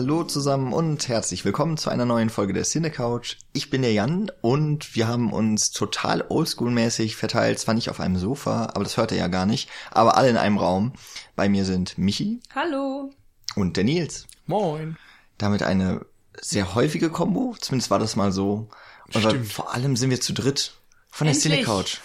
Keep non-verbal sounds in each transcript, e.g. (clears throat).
Hallo zusammen und herzlich willkommen zu einer neuen Folge der Cine Couch. Ich bin der Jan und wir haben uns total oldschool-mäßig verteilt, zwar nicht auf einem Sofa, aber das hört ihr ja gar nicht, aber alle in einem Raum. Bei mir sind Michi. Hallo. Und der Nils. Moin. Damit eine sehr häufige Kombo, zumindest war das mal so. Und vor allem sind wir zu dritt von der Cine Couch.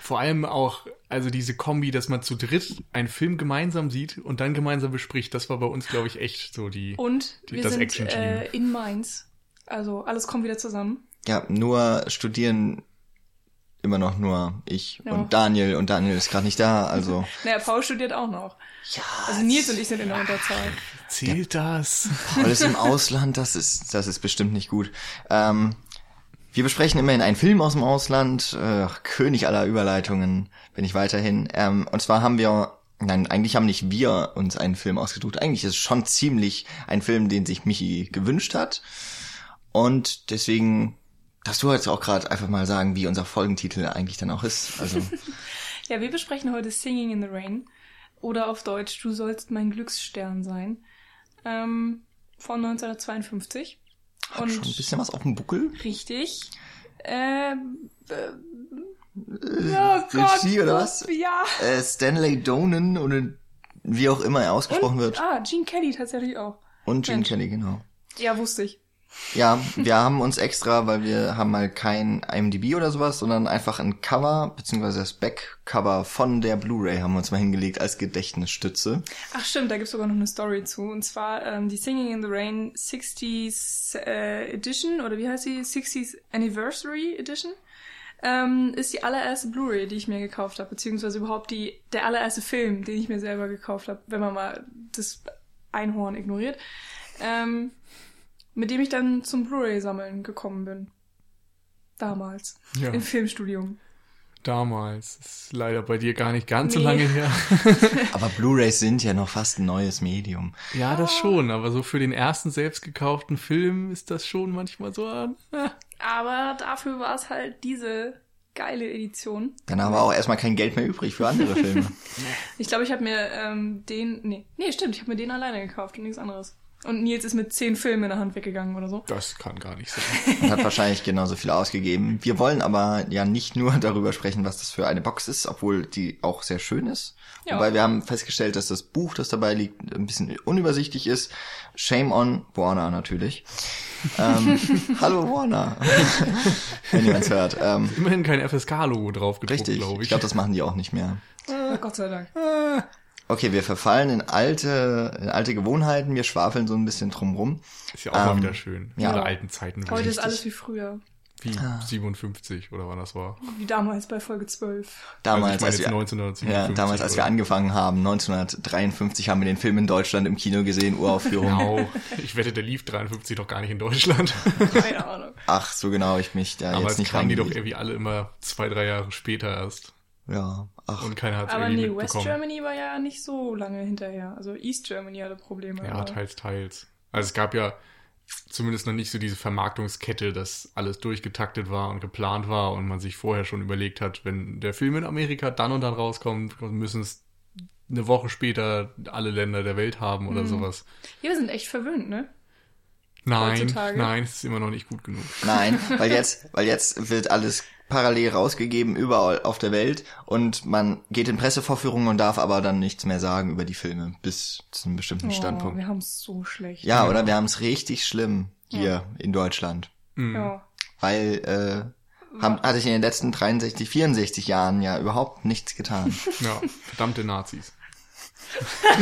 Vor allem auch, also diese Kombi, dass man zu dritt einen Film gemeinsam sieht und dann gemeinsam bespricht, das war bei uns, glaube ich, echt so die Und die, wir das sind Action-Team. äh, in Mainz. Also alles kommt wieder zusammen. Ja, nur studieren immer noch nur ich Ja. und Daniel und Daniel ist gerade nicht da, also (laughs) Naja, Paul studiert auch noch. ja, Also Nils und ich sind in der Unterzahl. Zählt das? alles im Ausland, das ist das ist bestimmt nicht gut. Ähm, wir besprechen immerhin einen Film aus dem Ausland, äh, König aller Überleitungen bin ich weiterhin. Ähm, und zwar haben wir, nein, eigentlich haben nicht wir uns einen Film ausgesucht. Eigentlich ist es schon ziemlich ein Film, den sich Michi gewünscht hat. Und deswegen darfst du jetzt auch gerade einfach mal sagen, wie unser Folgentitel eigentlich dann auch ist. Also (laughs) Ja, wir besprechen heute Singing in the Rain. Oder auf Deutsch, du sollst mein Glücksstern sein. Ähm, von 1952. hat schon ein bisschen was auf dem Buckel. Richtig. Ähm, äh, ja, Gott. Regie oder was? Ja. Äh, Stanley Donen oder wie auch immer er ausgesprochen Und, wird. ah, Gene Kelly tatsächlich auch. Und Gene. Kelly, genau. Ja, wusste ich. Ja, wir haben uns extra, weil wir haben mal kein IMDb oder sowas, sondern einfach ein Cover, beziehungsweise das Backcover von der Blu-ray haben wir uns mal hingelegt als Gedächtnisstütze. Ach stimmt, da gibt's sogar noch eine Story zu. Und zwar ähm, die Singing in the Rain 60s äh, Edition, oder wie heißt sie? 60s Anniversary Edition. Ähm, ist die allererste Blu-ray, die ich mir gekauft habe, beziehungsweise überhaupt die der allererste Film, den ich mir selber gekauft habe, wenn man mal das Einhorn ignoriert, ähm, mit dem ich dann zum Blu-ray-Sammeln gekommen bin. Damals. Ja. Im Filmstudium. Damals. Ist leider bei dir gar nicht ganz so Nee. lange her. (laughs) Aber Blu-rays sind ja noch fast ein neues Medium. Ja, das schon, aber so für den ersten selbst gekauften Film ist das schon manchmal so äh, Aber dafür war es halt diese geile Edition. Dann haben wir auch erstmal kein Geld mehr übrig für andere Filme. (laughs) Ich glaube, ich habe mir ähm, den. Nee, nee, stimmt, ich habe mir den alleine gekauft und nichts anderes. Und Nils ist mit zehn Filmen in der Hand weggegangen oder so. das kann gar nicht sein. und (laughs) hat wahrscheinlich genauso viel ausgegeben. Wir wollen aber ja nicht nur (laughs) darüber sprechen, was das für eine Box ist, obwohl die auch sehr schön ist. Ja. Wobei wir haben festgestellt, dass das Buch, das dabei liegt, ein bisschen unübersichtlich ist. Shame on Warner natürlich. (laughs) ähm, hallo Warner, wenn jemand hört. Ähm, Immerhin kein FSK-Logo drauf gedruckt, richtig, glaube ich ich. glaube, das machen die auch nicht mehr. Oh, Gott sei Dank. Okay, wir verfallen in alte, in alte Gewohnheiten, wir schwafeln so ein bisschen drumrum. ist ja auch mal ähm, wieder schön. ja. Diese alten Zeiten. Heute Wie, ist alles wie früher. wie 57 oder wann das war. Wie damals bei Folge 12. Damals, also ich meine als wir, 1957. ja, damals, als wir angefangen haben, 1953 haben wir den Film in Deutschland im Kino gesehen, Uraufführung. Genau. Ich wette, der lief 53 doch gar nicht in Deutschland. Keine Ahnung. Ach, so genau, ich mich da Aber jetzt nicht kamen die doch irgendwie alle immer zwei, drei Jahre später erst. Ja, ach, Und keiner hat es Aber nee, West. Germany war ja nicht so lange hinterher. Also East Germany hatte Probleme. Ja, aber- teils, teils. Also es gab ja zumindest noch nicht so diese Vermarktungskette, dass alles durchgetaktet war und geplant war und man sich vorher schon überlegt hat, wenn der Film in Amerika dann und dann rauskommt, müssen es eine Woche später alle Länder der Welt haben oder Mhm. sowas. Ja, wir sind echt verwöhnt, ne? Nein, Heutzutage? nein, es ist immer noch nicht gut genug. nein, weil jetzt, weil jetzt wird alles parallel rausgegeben überall auf der Welt und man geht in Pressevorführungen und darf aber dann nichts mehr sagen über die Filme bis zu einem bestimmten Oh, Standpunkt. wir haben es so schlecht. Ja, oder wir haben es richtig schlimm hier in Deutschland, Mhm. Ja. weil äh, haben, hatte ich in den letzten 63, 64 Jahren ja überhaupt nichts getan. (laughs) Ja, verdammte Nazis. (laughs)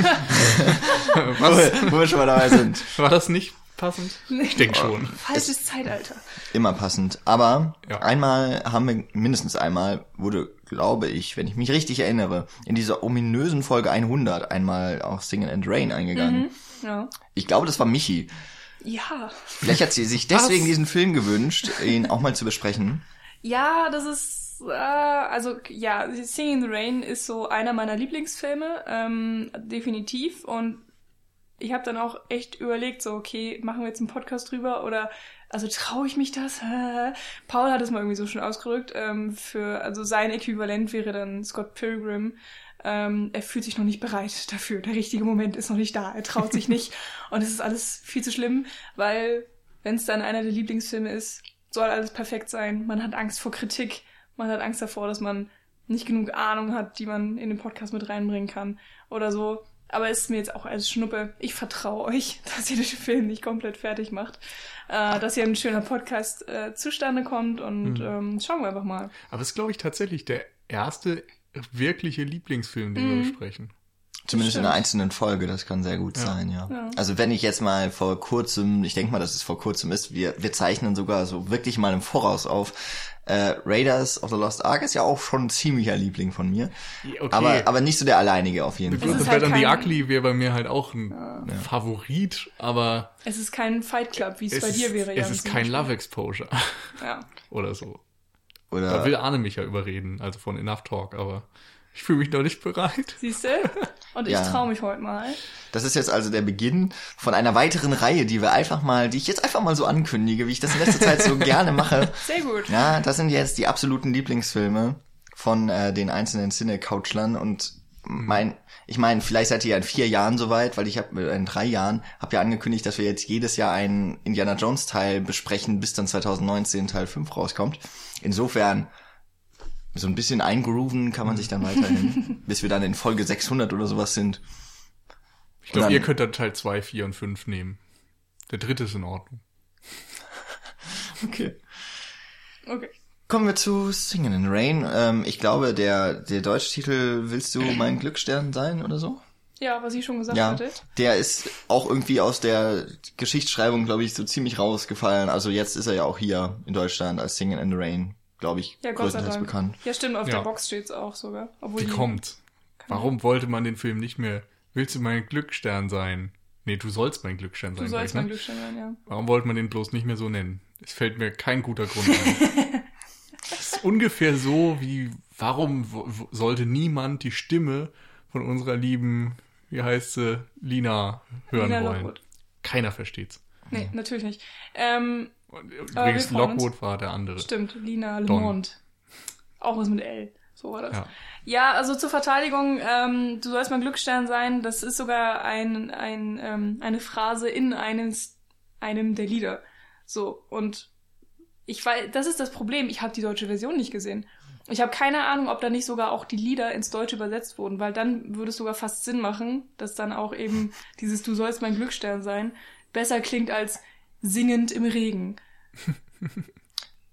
wo, wir, wo wir schon mal dabei sind. War das nicht passend? Ich denke schon. Falsches Zeitalter. Immer passend. Aber Ja. einmal haben wir, mindestens einmal, wurde, glaube ich, wenn ich mich richtig erinnere, in dieser ominösen Folge 100 einmal auch Singen and Rain eingegangen. Ja. Ich glaube, das war Michi. Ja. Vielleicht hat sie sich deswegen Was? diesen Film gewünscht, ihn auch mal zu besprechen. Ja, das ist, äh, also ja, Singing in the Rain ist so einer meiner Lieblingsfilme, ähm, definitiv. Und ich habe dann auch echt überlegt, so, okay, machen wir jetzt einen Podcast drüber oder also traue ich mich das? (laughs) Paul hat es mal irgendwie so schon ausgedrückt. Ähm, für, also sein Äquivalent wäre dann Scott Pilgrim. Ähm, er fühlt sich noch nicht bereit dafür. Der richtige Moment ist noch nicht da. Er traut sich nicht. (laughs) Und es ist alles viel zu schlimm, weil wenn es dann einer der Lieblingsfilme ist, soll alles perfekt sein. Man hat Angst vor Kritik. Man hat Angst davor, dass man nicht genug Ahnung hat, die man in den Podcast mit reinbringen kann oder so. Aber ist mir jetzt auch als Schnuppe. Ich vertraue euch, (laughs) dass ihr den Film nicht komplett fertig macht. Äh, dass hier ein schöner Podcast äh, zustande kommt und Mhm. ähm, schauen wir einfach mal. Aber es ist, glaube ich, tatsächlich der erste wirkliche Lieblingsfilm, den wir besprechen. Zumindest in einer einzelnen Folge, das kann sehr gut Ja. sein, ja. Ja. Also wenn ich jetzt mal vor kurzem, ich denke mal, dass es vor kurzem ist, wir, wir zeichnen sogar so wirklich mal im Voraus auf. Äh, Raiders of the Lost Ark ist ja auch schon ein ziemlicher Liebling von mir. Ja, okay. Aber, aber nicht so der alleinige auf jeden Fall. The halt the kein- Ugly wäre bei mir halt auch ein Favorit, aber Es ist kein Fight Club, wie es, bei dir wäre. es ist kein. Love Exposure Ja. (laughs) oder so. Da Oder, will Arne mich ja überreden, also von Enough Talk, aber ich fühle mich noch nicht bereit. Siehst du? Und ich Ja. traue mich heute mal. das ist jetzt also der Beginn von einer weiteren Reihe, die wir einfach mal, die ich jetzt einfach mal so ankündige, wie ich das in letzter Zeit so (laughs) gerne mache. Sehr gut. Ja, das sind jetzt die absoluten Lieblingsfilme von äh, den einzelnen Cine-Couchlern und mein, ich meine, vielleicht seid ihr ja in vier Jahren soweit, weil ich habe in drei Jahren habe ja angekündigt, dass wir jetzt jedes Jahr einen Indiana Jones Teil besprechen, bis dann 2019 Teil 5 rauskommt. Insofern so ein bisschen eingrooven kann man sich dann weiterhin, (laughs) bis wir dann in Folge 600 oder sowas sind. Ich glaube, ihr könnt dann Teil 2, 4 und 5 nehmen. Der dritte ist in Ordnung. (laughs) Okay. Okay. Kommen wir zu Singing in the Rain. Ähm, ich glaube, der, der deutsche Titel Willst du mein Glücksstern sein oder so? Ja, was ich schon gesagt Ja, hatte. der ist auch irgendwie aus der Geschichtsschreibung, glaube ich, so ziemlich rausgefallen. Also jetzt ist er ja auch hier in Deutschland als Singing in the Rain, glaube ich, Ja, Gott sei größtenteils Dank. bekannt. Ja, stimmt, auf Ja. der Box steht's auch sogar. Obwohl Die kommt. Warum wollte man den Film nicht mehr? Willst du mein Glücksstern sein? Nee, du sollst mein Glücksstern sein. Du gleich, sollst ne? mein Glücksstern sein, ja. Warum wollte man den bloß nicht mehr so nennen? Es fällt mir kein guter Grund ein. (laughs) Es ist ungefähr so wie, warum sollte niemand die Stimme von unserer lieben, wie heißt sie, Lina hören Lina wollen? Lockwood. Keiner versteht's. Nee, natürlich nicht. Ähm, Und wir übrigens, freuen uns. Lockwood war der andere. stimmt, Lina Le Don. Monde. Auch was mit L. So war das. Ja. Ja, also zur Verteidigung, ähm, du sollst mein Glücksstern sein, das ist sogar ein, ein, ähm, eine Phrase in eines, einem der Lieder. So, und ich weiß, das ist das Problem, ich habe die deutsche Version nicht gesehen. Ich habe keine Ahnung, ob da nicht sogar auch die Lieder ins Deutsche übersetzt wurden, weil dann würde es sogar fast Sinn machen, dass dann auch eben dieses Du sollst mein Glücksstern sein besser klingt als singend im Regen.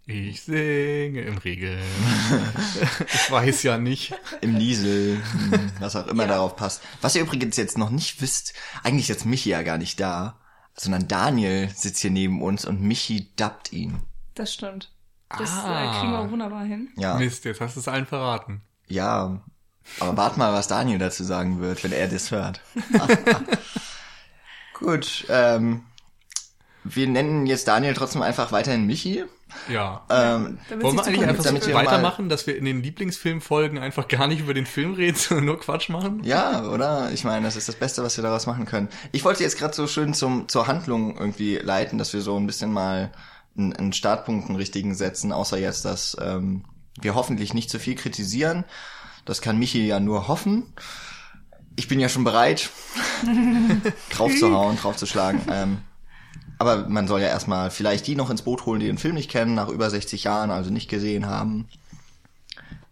Ich singe im Regen. (laughs) ich weiß ja nicht. Im Niesel, hm, was auch immer Ja. darauf passt. Was ihr übrigens jetzt noch nicht wisst, eigentlich ist Michi ja gar nicht da, sondern Daniel sitzt hier neben uns und Michi dubbt ihn. Das stimmt. Das Ah. äh, kriegen wir wunderbar hin. Ja, Mist, jetzt hast du es allen verraten. ja. Aber wart mal, was Daniel dazu sagen wird, wenn er das hört. (laughs) (laughs) Gut, ähm, wir nennen jetzt Daniel trotzdem einfach weiterhin Michi. Ja. Ähm, Damit Wollen wir eigentlich einfach so damit wir mal- weitermachen, dass wir in den Lieblingsfilmfolgen einfach gar nicht über den Film reden, (laughs) sondern nur Quatsch machen? Ja, oder? Ich meine, das ist das Beste, was wir daraus machen können. Ich wollte jetzt gerade so schön zum, zur Handlung irgendwie leiten, dass wir so ein bisschen mal einen, einen Startpunkt, einen richtigen setzen, außer jetzt, dass ähm, wir hoffentlich nicht zu viel kritisieren. Das kann Michi ja nur hoffen. Ich bin ja schon bereit, (laughs) drauf zu hauen, drauf zu schlagen. Ähm, aber man soll ja erstmal vielleicht die noch ins Boot holen, die den Film nicht kennen, nach über 60 Jahren, also nicht gesehen haben.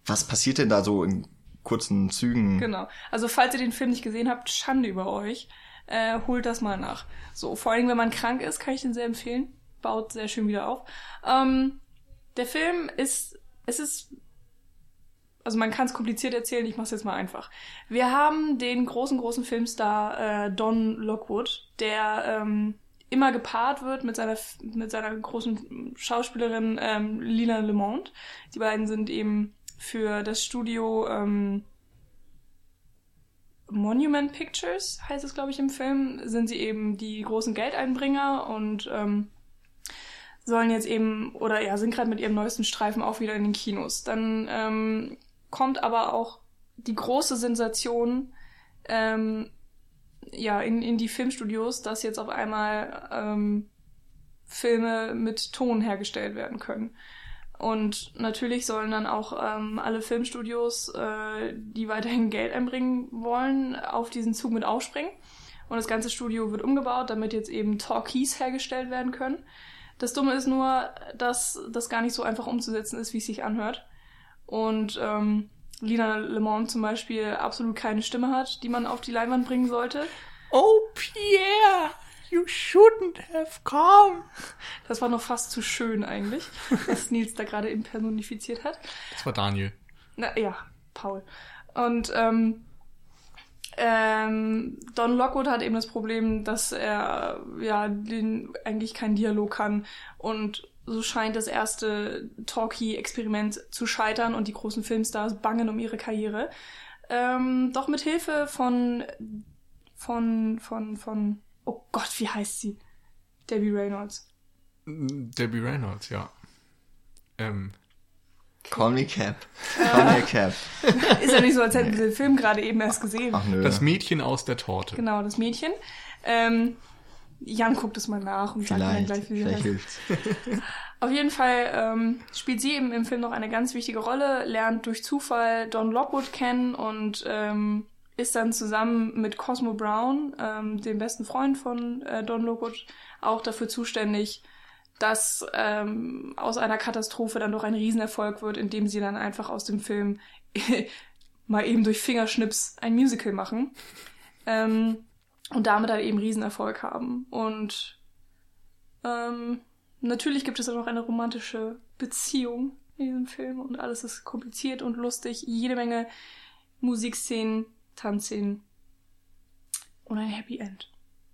Was passiert denn da so in kurzen Zügen? Genau. Also falls ihr den Film nicht gesehen habt, Schande über euch. Äh, holt das mal nach. So, vor allem wenn man krank ist, kann ich den sehr empfehlen. Baut sehr schön wieder auf. Ähm, der Film ist, es ist, also man kann es kompliziert erzählen, ich mach's jetzt mal einfach. Wir haben den großen, großen Filmstar äh, Don Lockwood, der ähm, immer gepaart wird mit seiner mit seiner großen Schauspielerin ähm, Lina Le Monde. Die beiden sind eben für das Studio ähm, Monument Pictures, heißt es, glaube ich, im Film, sind sie eben die großen Geldeinbringer und ähm, sollen jetzt eben, oder ja, sind gerade mit ihrem neuesten Streifen auch wieder in den Kinos. Dann ähm, kommt aber auch die große Sensation ähm, ja, in, in die Filmstudios, dass jetzt auf einmal ähm, Filme mit Ton hergestellt werden können. Und natürlich sollen dann auch ähm, alle Filmstudios, äh, die weiterhin Geld einbringen wollen, auf diesen Zug mit aufspringen. Und das ganze Studio wird umgebaut, damit jetzt eben Talkies hergestellt werden können. Das Dumme ist nur, dass das gar nicht so einfach umzusetzen ist, wie es sich anhört. Und ähm, Lina Le Mans zum Beispiel absolut keine Stimme hat, die man auf die Leinwand bringen sollte. Oh, Pierre, you shouldn't have come. Das war noch fast zu schön eigentlich, (laughs) was Nils da gerade eben personifiziert hat. Das war Daniel. Na ja, Paul. Und ähm, ähm, Don Lockwood hat eben das Problem, dass er ja den eigentlich keinen Dialog kann und so scheint das erste Talkie-Experiment zu scheitern und die großen Filmstars bangen um ihre Karriere. Ähm, doch mit Hilfe von von von von oh Gott, wie heißt sie? Debbie Reynolds. Debbie Reynolds, ja. Ähm, Call me Cap. Call me Cap. (laughs) Ist ja nicht so, als hätten wir den Film gerade eben erst gesehen. Ach nö. das Mädchen aus der Torte. Genau, das Mädchen. Ähm, Jan guckt es mal nach und sagt mir dann gleich, wie sie heißt. hilft's. (laughs) Auf jeden Fall ähm, spielt sie eben im Film noch eine ganz wichtige Rolle, lernt durch Zufall Don Lockwood kennen und ähm, ist dann zusammen mit Cosmo Brown, ähm, dem besten Freund von äh, Don Lockwood, auch dafür zuständig, dass ähm, aus einer Katastrophe dann doch ein Riesenerfolg wird, indem sie dann einfach aus dem Film (laughs) mal eben durch Fingerschnips ein Musical machen. Ähm, und damit halt eben Riesenerfolg haben. Und ähm, natürlich gibt es auch noch eine romantische Beziehung in diesem Film und alles ist kompliziert und lustig. Jede Menge Musikszenen, Tanzszenen und ein Happy End.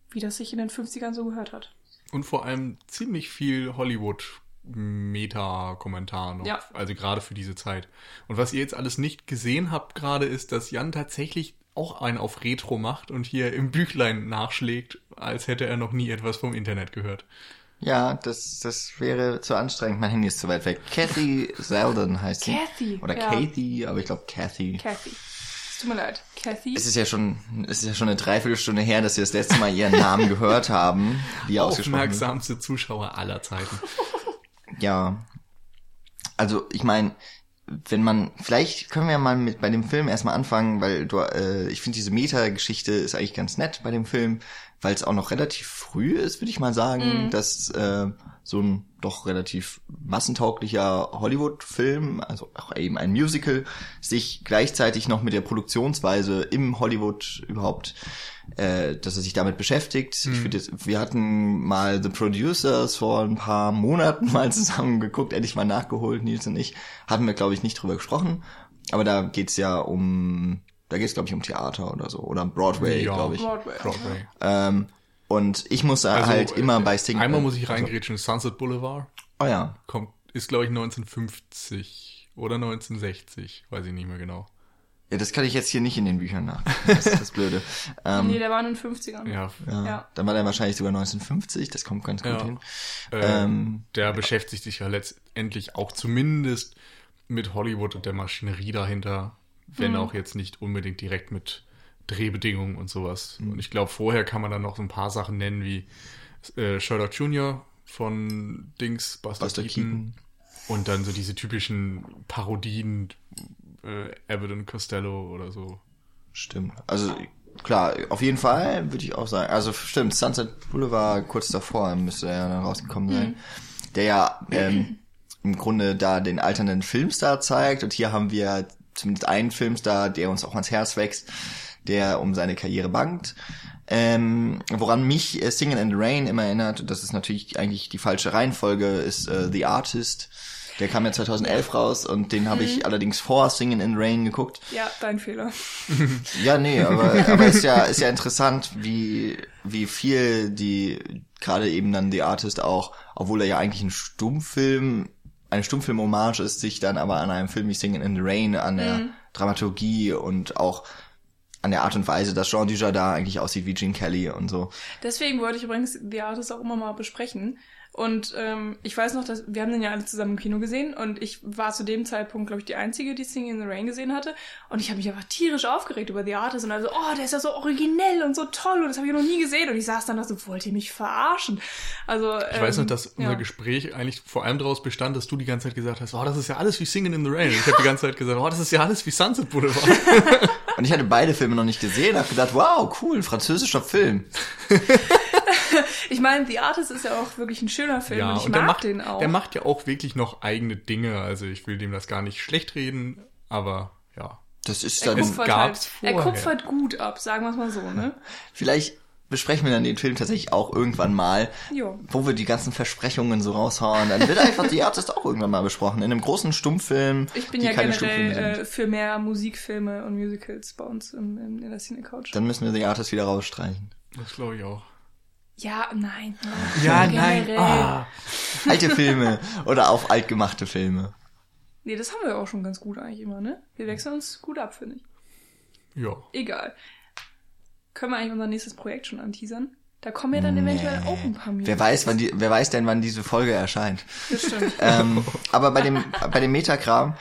Wie das sich in den 50ern so gehört hat. Und vor allem ziemlich viel Hollywood-Meta-Kommentar noch. Ja. Also gerade für diese Zeit. Und was ihr jetzt alles nicht gesehen habt gerade, ist, dass Jan tatsächlich auch einen auf Retro macht und hier im Büchlein nachschlägt, als hätte er noch nie etwas vom Internet gehört. Ja, das, das wäre zu anstrengend. Mein Handy ist zu weit weg. Kathy Selden heißt sie. Kathy, Oder ja. Kathy, aber ich glaube Kathy. Kathy. Es tut mir leid. Kathy. Es ist ja schon, es ist ja schon eine Dreiviertelstunde her, dass wir das letzte Mal ihren Namen (laughs) gehört haben, wird. Aufmerksamste Zuschauer aller Zeiten. (laughs) Ja. Also, ich meine, wenn man, vielleicht können wir mal mit bei dem Film erstmal anfangen, weil du, äh, ich finde diese Meta-Geschichte ist eigentlich ganz nett bei dem Film, weil es auch noch relativ früh ist, würde ich mal sagen, dass äh, so ein doch relativ massentauglicher Hollywood-Film, also auch eben ein Musical, sich gleichzeitig noch mit der Produktionsweise im Hollywood überhaupt, äh, dass er sich damit beschäftigt. Ich finde, jetzt- wir hatten mal The Producers vor ein paar Monaten (laughs) mal zusammen geguckt, endlich mal nachgeholt, Nils und ich. Hatten wir, glaube ich, nicht drüber gesprochen. Aber da geht's ja um, da geht's, glaube ich, um Theater oder so. Oder Broadway, Ja. glaube ich. Broadway. Broadway. Ähm, und ich muss Also, halt immer bei Sing. Einmal muss ich also- reingrätschen. Sunset Boulevard Oh ja. kommt, ist glaube ich 1950 oder 1960, weiß ich nicht mehr genau. Ja, das kann ich jetzt hier nicht in den Büchern nach. (laughs) Das ist das Blöde. Ähm, Nee, der war in den 50ern. Ja, ja. Ja. Dann war der wahrscheinlich sogar 1950, das kommt ganz gut Ja. hin. äh, Ähm, der beschäftigt sich ja letztendlich auch zumindest mit Hollywood und der Maschinerie dahinter, wenn auch jetzt nicht unbedingt direkt mit Drehbedingungen und sowas. Und ich glaube, vorher kann man dann noch so ein paar Sachen nennen wie äh, Sherlock Jr. von Dings, Buster, Buster Keaton. Keaton. Und dann so diese typischen Parodien, äh, Abbott und Costello oder so. Stimmt. Also klar, auf jeden Fall würde ich auch sagen. Also stimmt, Sunset Boulevard kurz davor müsste er ja dann rausgekommen sein. Der ja ähm, im Grunde da den alternden Filmstar zeigt. Und hier haben wir zumindest einen Filmstar, der uns auch ans Herz wächst, der um seine Karriere bangt. Ähm, woran mich äh, Singing in the Rain immer erinnert, das ist natürlich eigentlich die falsche Reihenfolge, ist äh, The Artist. Der kam ja 2011 raus und den habe ich allerdings vor Singing in the Rain geguckt. Ja, dein Fehler. (laughs) Ja, nee, aber, aber ist ja, ist ja interessant, wie, wie viel die, gerade eben dann The Artist auch, obwohl er ja eigentlich ein Stummfilm, eine Stummfilm-Hommage ist, sich dann aber an einem Film wie Singing in the Rain, an der Dramaturgie und auch an der Art und Weise, dass Jean Dujardin eigentlich aussieht wie Gene Kelly und so. Deswegen wollte ich übrigens The Artist auch immer mal besprechen. Und ähm, ich weiß noch, dass wir haben den ja alle zusammen im Kino gesehen und ich war zu dem Zeitpunkt, glaube ich, die einzige, die Singing in the Rain gesehen hatte. Und ich habe mich einfach tierisch aufgeregt über The Artist und also, oh, der ist ja so originell und so toll und das habe ich noch nie gesehen. Und ich saß dann da so, wollt ihr mich verarschen? Also Ich weiß noch, ähm, dass ja. unser Gespräch eigentlich vor allem daraus bestand, dass du die ganze Zeit gesagt hast, oh, das ist ja alles wie Singing in the Rain. Und ich habe die ganze Zeit gesagt, oh, das ist ja alles wie Sunset Boulevard. (laughs) Und ich hatte beide Filme noch nicht gesehen, habe gedacht, wow, cool, französischer Film. (laughs) Ich meine, The Artist ist ja auch wirklich ein schöner Film und ich und mag macht, den auch. der macht ja auch wirklich noch eigene Dinge. Also ich will dem das gar nicht schlecht reden, aber ja. Das ist er dann, kupfert, gab's halt, er kupfert gut ab, sagen wir es mal so, ne? vielleicht besprechen wir dann den Film tatsächlich auch irgendwann mal, Jo. wo wir die ganzen Versprechungen so raushauen. Dann wird einfach die Artist auch irgendwann mal besprochen. In einem großen Stummfilm, Ich bin die ja generell äh, für mehr Musikfilme und Musicals bei uns im, im, in der Cine Couch. Dann müssen wir die Artist wieder rausstreichen. Das glaube ich auch. Ja, nein. Ja, Generell. Ah. Alte Filme oder auch altgemachte Filme. Nee, das haben wir auch schon ganz gut eigentlich immer, ne? Wir wechseln uns gut ab, finde ich. Ja. Egal. Können wir eigentlich unser nächstes Projekt schon anteasern? Da kommen ja dann eventuell auch ein paar Musicals. Wer weiß, wann die, wer weiß denn, wann diese Folge erscheint. Das stimmt. (laughs) ähm, aber bei dem, bei dem Metakram,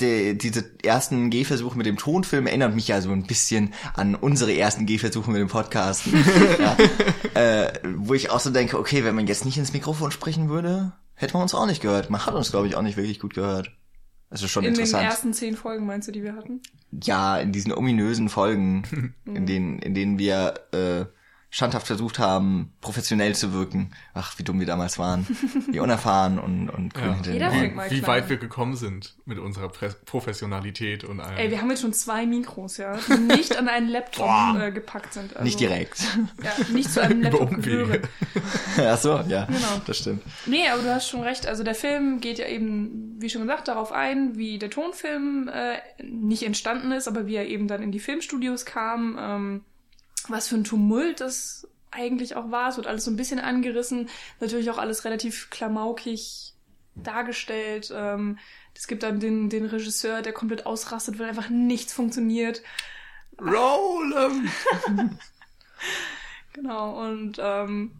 die, diese ersten Gehversuche mit dem Tonfilm erinnert mich ja so ein bisschen an unsere ersten Gehversuche mit dem Podcast. (laughs) ja, äh, wo ich auch so denke, okay, wenn man jetzt nicht ins Mikrofon sprechen würde, hätte man uns auch nicht gehört. Man hat uns, glaube ich, auch nicht wirklich gut gehört. Das ist schon In den interessant. ersten zehn Folgen, meinst du, die wir hatten? ja, in diesen ominösen Folgen, (laughs) in denen, in denen wir äh, standhaft versucht haben, professionell zu wirken. Ach, wie dumm wir damals waren. Wie unerfahren und, und Ja. hinter den Jeder fängt mal Wie klein weit wir gekommen sind mit unserer Pre Professionalität und allem. Ey, wir haben jetzt schon zwei Mikros, ja, die nicht an einen Laptop äh, gepackt sind. Also, Nicht direkt. Ja, nicht zu einem Über Laptop Umwege. gehören. (laughs) Ach so, ja, Genau. das stimmt. Nee, aber du hast schon recht. Also der Film geht ja eben, wie schon gesagt, darauf ein, wie der Tonfilm äh, nicht entstanden ist, aber wie er eben dann in die Filmstudios kam. Ähm, was für ein Tumult das eigentlich auch war. Es wird alles so ein bisschen angerissen. Natürlich auch alles relativ klamaukig dargestellt. Ähm, es gibt dann den, den Regisseur, der komplett ausrastet, weil einfach nichts funktioniert. Roll. (laughs) Genau, und ähm,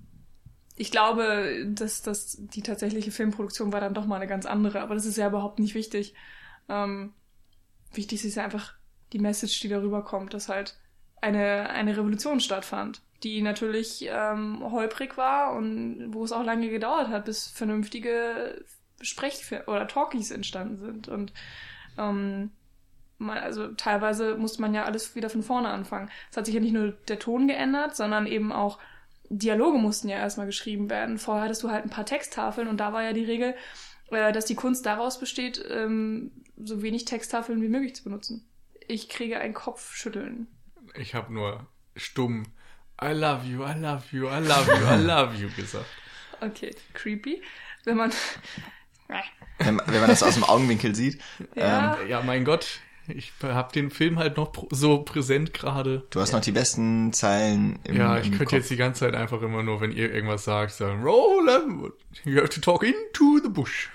ich glaube, dass, dass die tatsächliche Filmproduktion war dann doch mal eine ganz andere, aber das ist ja überhaupt nicht wichtig. Ähm, wichtig ist ja einfach die Message, die darüber kommt, dass halt eine, eine Revolution stattfand, die natürlich ähm, holprig war und wo es auch lange gedauert hat, bis vernünftige Sprech- oder Talkies entstanden sind. Und ähm, man, also teilweise musste man ja alles wieder von vorne anfangen. Es hat sich ja nicht nur der Ton geändert, sondern eben auch Dialoge mussten ja erstmal geschrieben werden. Vorher hattest du halt ein paar Texttafeln und da war ja die Regel, äh, dass die Kunst daraus besteht, ähm, so wenig Texttafeln wie möglich zu benutzen. Ich kriege ein Kopfschütteln. Ich habe nur stumm I love you, I love you, I love you, I love you gesagt. (laughs) Okay, creepy. Wenn man. (laughs) Wenn, wenn man das aus dem Augenwinkel sieht. Ja. Ähm, Ja, mein Gott, ich habe den Film halt noch so präsent gerade. du hast noch die besten Zeilen im, Ja, ich im könnte Kopf. jetzt die ganze Zeit einfach immer nur, wenn ihr irgendwas sagt, sagen, roll 'em. You have to talk into the bush.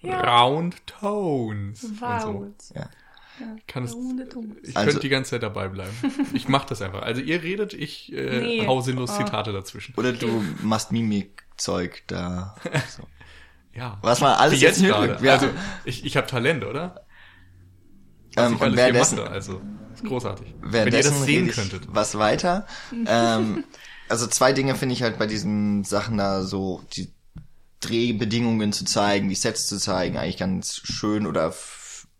Ja. Round tones. Und so. Vowels. Ja. Ich kann es, ich Also- könnte die ganze Zeit dabei bleiben. Ich mach das einfach. Also ihr redet, ich äh, Nee. hau sinnlos Ah. Zitate dazwischen. Oder du machst Mimikzeug da. (laughs) So. Ja. Was man alles Wie jetzt jetzt gerade. Ja. Also ich, ich habe Talent, oder? Was Ähm, ich und alles währenddessen, mache, also ist großartig. Wenn ihr das sehen könntet. was weiter. ähm, also zwei Dinge finde ich halt bei diesen Sachen da so, die Drehbedingungen zu zeigen, die Sets zu zeigen, eigentlich ganz schön oder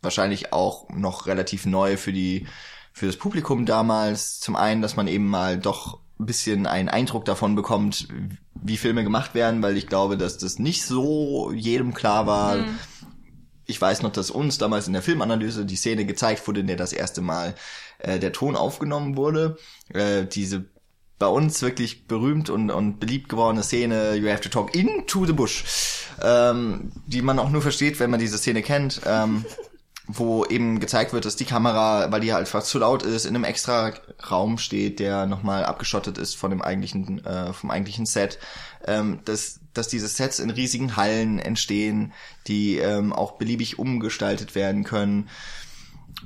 wahrscheinlich auch noch relativ neu für die für das Publikum damals. Zum einen, dass man eben mal doch ein bisschen einen Eindruck davon bekommt, wie Filme gemacht werden, weil ich glaube, dass das nicht so jedem klar war. Ich weiß noch, dass uns damals in der Filmanalyse die Szene gezeigt wurde, in der das erste Mal äh, der Ton aufgenommen wurde. Äh, diese bei uns wirklich berühmt und, und beliebt gewordene Szene You have to talk into the bush, ähm, die man auch nur versteht, wenn man diese Szene kennt, ähm, wo eben gezeigt wird, dass die Kamera, weil die halt fast zu laut ist, in einem extra Raum steht, der nochmal abgeschottet ist von dem eigentlichen, äh, vom eigentlichen Set, ähm, dass, dass diese Sets in riesigen Hallen entstehen, die ähm, auch beliebig umgestaltet werden können.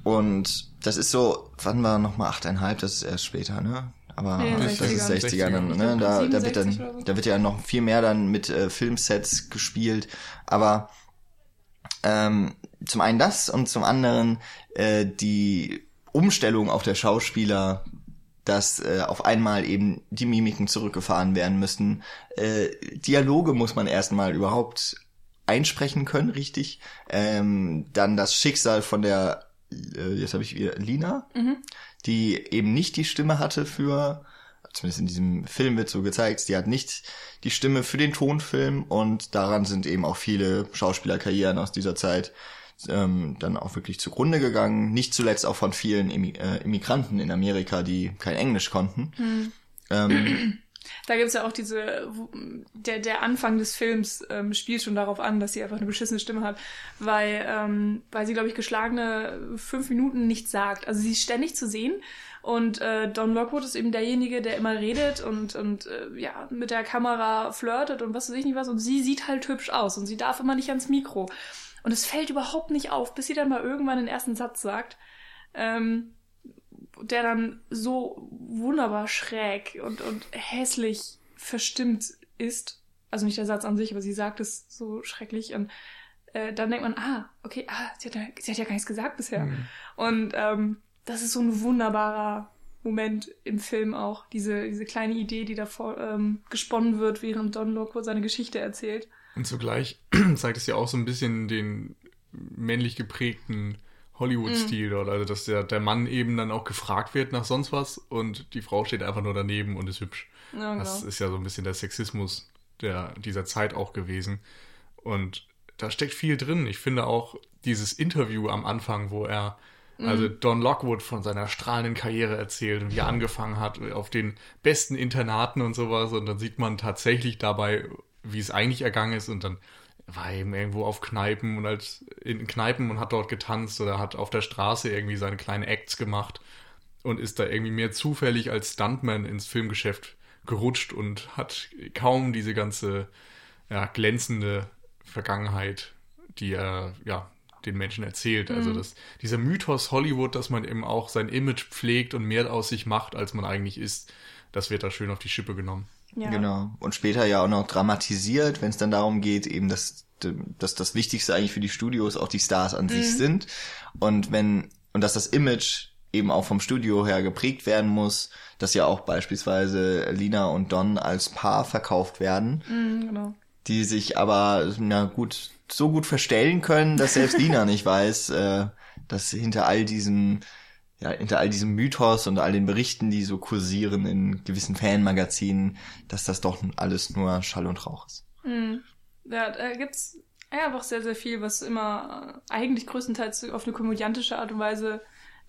Und das ist so, wann war nochmal achteinhalb, das ist erst später, ne? aber Nee, das 60er. ist 60er dann, 60er. ne? Da, da wird 67 dann, so. da wird ja noch viel mehr dann mit äh, Filmsets gespielt, aber ähm, zum einen das und zum anderen äh, die Umstellung auch der Schauspieler, dass äh, auf einmal eben die Mimiken zurückgefahren werden müssen. Äh, Dialoge muss man erstmal überhaupt einsprechen können, richtig. Ähm, dann das Schicksal von der, äh, jetzt habe ich wieder Lina, die eben nicht die Stimme hatte für, zumindest in diesem Film wird so gezeigt, die hat nicht die Stimme für den Tonfilm und daran sind eben auch viele Schauspielerkarrieren aus dieser Zeit ähm, dann auch wirklich zugrunde gegangen. Nicht zuletzt auch von vielen Immi äh, Immigranten in Amerika, die kein Englisch konnten. Ähm, (clears throat) Da gibt's ja auch diese, der, der Anfang des Films ähm, spielt schon darauf an, dass sie einfach eine beschissene Stimme hat, weil, ähm, weil sie, glaube ich, geschlagene fünf Minuten nichts sagt. Also sie ist ständig zu sehen und äh, Don Lockwood ist eben derjenige, der immer redet und, und äh, ja, mit der Kamera flirtet und was weiß ich nicht was und sie sieht halt hübsch aus und sie darf immer nicht ans Mikro. Und es fällt überhaupt nicht auf, bis sie dann mal irgendwann den ersten Satz sagt. Ähm, der dann so wunderbar schräg und, und hässlich verstimmt ist. Also nicht der Satz an sich, aber sie sagt es so schrecklich. Und äh, dann denkt man, ah, okay, ah, sie hat, ja, sie hat ja gar nichts gesagt bisher. Und ähm, das ist so ein wunderbarer Moment im Film auch. Diese, diese kleine Idee, die davor ähm, gesponnen wird, während Don Lockwood seine Geschichte erzählt. Und zugleich (clears throat) zeigt es ja auch so ein bisschen den männlich geprägten Hollywood-Stil dort. Also, dass der, der Mann eben dann auch gefragt wird nach sonst was und die Frau steht einfach nur daneben und ist hübsch. Ja, genau. Das ist ja so ein bisschen der Sexismus der, dieser Zeit auch gewesen. Und da steckt viel drin. Ich finde auch dieses Interview am Anfang, wo er, also Don Lockwood von seiner strahlenden Karriere erzählt und wie er angefangen hat auf den besten Internaten und sowas. Und dann sieht man tatsächlich dabei, wie es eigentlich ergangen ist. Und dann war er eben irgendwo auf Kneipen und als in Kneipen und hat dort getanzt oder hat auf der Straße irgendwie seine kleinen Acts gemacht und ist da irgendwie mehr zufällig als Stuntman ins Filmgeschäft gerutscht und hat kaum diese ganze ja, glänzende Vergangenheit, die er ja den Menschen erzählt. Also das, dieser Mythos Hollywood, dass man eben auch sein Image pflegt und mehr aus sich macht, als man eigentlich ist, das wird da schön auf die Schippe genommen. Ja. Genau. Und später ja auch noch dramatisiert, wenn es dann darum geht, eben, dass, dass das Wichtigste eigentlich für die Studios auch die Stars an sich sind. Und wenn, und dass das Image eben auch vom Studio her geprägt werden muss, dass ja auch beispielsweise Lina und Don als Paar verkauft werden, Mhm, genau. die sich aber, na gut, so gut verstellen können, dass selbst Lina nicht weiß, äh, dass hinter all diesem ja, hinter all diesem Mythos und all den Berichten, die so kursieren in gewissen Fanmagazinen, dass das doch alles nur Schall und Rauch ist. Mhm. Ja, da gibt's einfach sehr, sehr viel, was immer eigentlich größtenteils auf eine komödiantische Art und Weise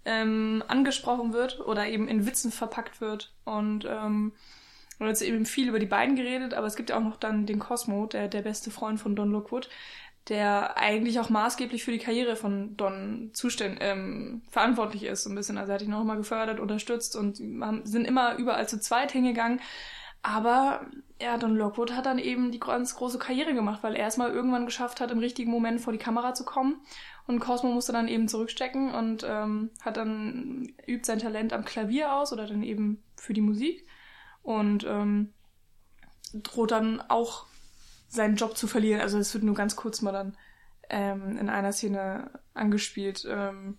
ähm, angesprochen wird oder eben in Witzen verpackt wird. Und ähm, haben jetzt eben viel über die beiden geredet, aber es gibt ja auch noch dann den Cosmo, der, der beste Freund von Don Lockwood, der eigentlich auch maßgeblich für die Karriere von Don zuständ, ähm, verantwortlich ist, so ein bisschen. Also er hat ihn auch immer gefördert, unterstützt und sind immer überall zu zweit hingegangen. Aber ja, Don Lockwood hat dann eben die ganz große Karriere gemacht, weil er es mal irgendwann geschafft hat, im richtigen Moment vor die Kamera zu kommen. Und Cosmo musste dann eben zurückstecken und ähm, hat dann übt sein Talent am Klavier aus oder dann eben für die Musik und ähm, droht dann auch seinen Job zu verlieren. Also es wird nur ganz kurz mal dann ähm, in einer Szene angespielt, ähm,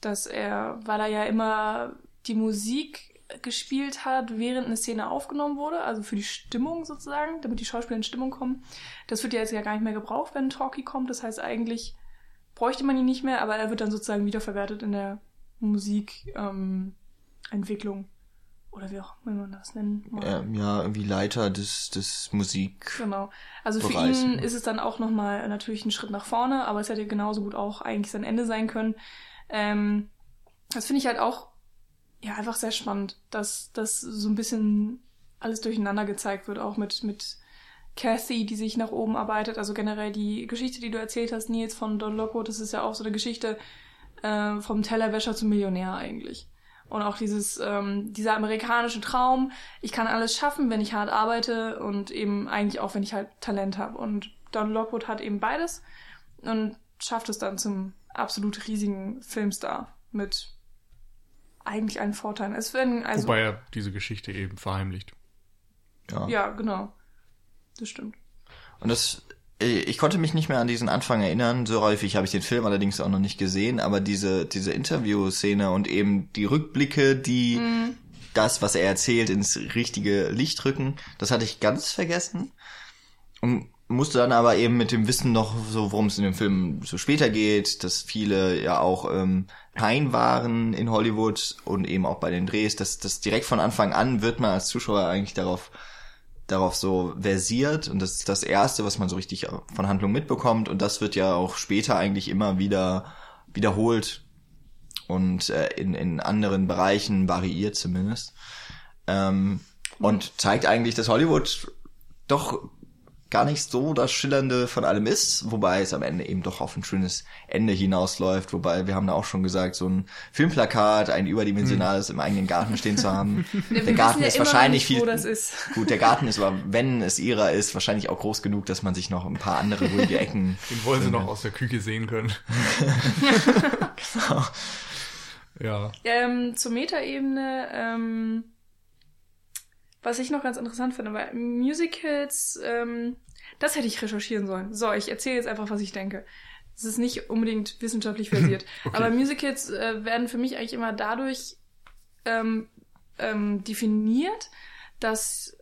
dass er, weil er ja immer die Musik gespielt hat, während eine Szene aufgenommen wurde, also für die Stimmung sozusagen, damit die Schauspieler in Stimmung kommen. Das wird ja jetzt ja gar nicht mehr gebraucht, wenn ein Talkie kommt. Das heißt, eigentlich bräuchte man ihn nicht mehr, aber er wird dann sozusagen wiederverwertet in der Musikentwicklung. Ähm, Entwicklung. Oder wie auch immer man das nennen. Ähm, ja, irgendwie Leiter des, des Musik. Genau. Also für Bereich, ihn ja. ist es dann auch nochmal natürlich ein Schritt nach vorne, aber es hätte genauso gut auch eigentlich sein Ende sein können. Ähm, das finde ich halt auch ja einfach sehr spannend, dass das so ein bisschen alles durcheinander gezeigt wird, auch mit, mit Kathy, die sich nach oben arbeitet. Also generell die Geschichte, die du erzählt hast, Nils, von Don Lockwood, das ist ja auch so eine Geschichte äh, vom Tellerwäscher zum Millionär eigentlich. Und auch dieses, ähm, dieser amerikanische Traum, ich kann alles schaffen, wenn ich hart arbeite und eben eigentlich auch, wenn ich halt Talent habe. Und Don Lockwood hat eben beides und schafft es dann zum absolut riesigen Filmstar mit eigentlich einen Vorteil. Es werden also Wobei er diese Geschichte eben verheimlicht. Ja. ja genau, das stimmt. Und das, ich konnte mich nicht mehr an diesen Anfang erinnern. So häufig habe ich den Film allerdings auch noch nicht gesehen, aber diese, diese Interview-Szene und eben die Rückblicke, die das, was er erzählt, ins richtige Licht rücken, das hatte ich ganz vergessen. Und musste dann aber eben mit dem Wissen noch so, worum es in dem Film so später geht, dass viele ja auch ähm, Pein waren in Hollywood und eben auch bei den Drehs, dass das direkt von Anfang an wird man als Zuschauer eigentlich darauf darauf so versiert und das ist das erste, was man so richtig von Handlung mitbekommt und das wird ja auch später eigentlich immer wieder wiederholt und äh, in, in anderen Bereichen variiert zumindest. Ähm, und zeigt eigentlich, dass Hollywood doch gar nicht so das Schillernde von allem ist, wobei es am Ende eben doch auf ein schönes Ende hinausläuft, wobei wir haben da auch schon gesagt, so ein Filmplakat, ein überdimensionales im eigenen Garten stehen zu haben. (laughs) Der Garten ja ist wahrscheinlich nicht, viel wo das ist. (laughs) gut, der Garten ist aber, wenn es ihrer ist, wahrscheinlich auch groß genug, dass man sich noch ein paar andere ruhige Ecken (laughs) Den wollen sie noch aus der Küche sehen können. Ja. Ähm, zur Metaebene, ähm, was ich noch ganz interessant finde, weil Musicals, ähm, das hätte ich recherchieren sollen. So, ich erzähle jetzt einfach, was ich denke. Es ist nicht unbedingt wissenschaftlich versiert. (laughs) Okay. Aber Musicals äh, werden für mich eigentlich immer dadurch ähm, ähm, definiert, dass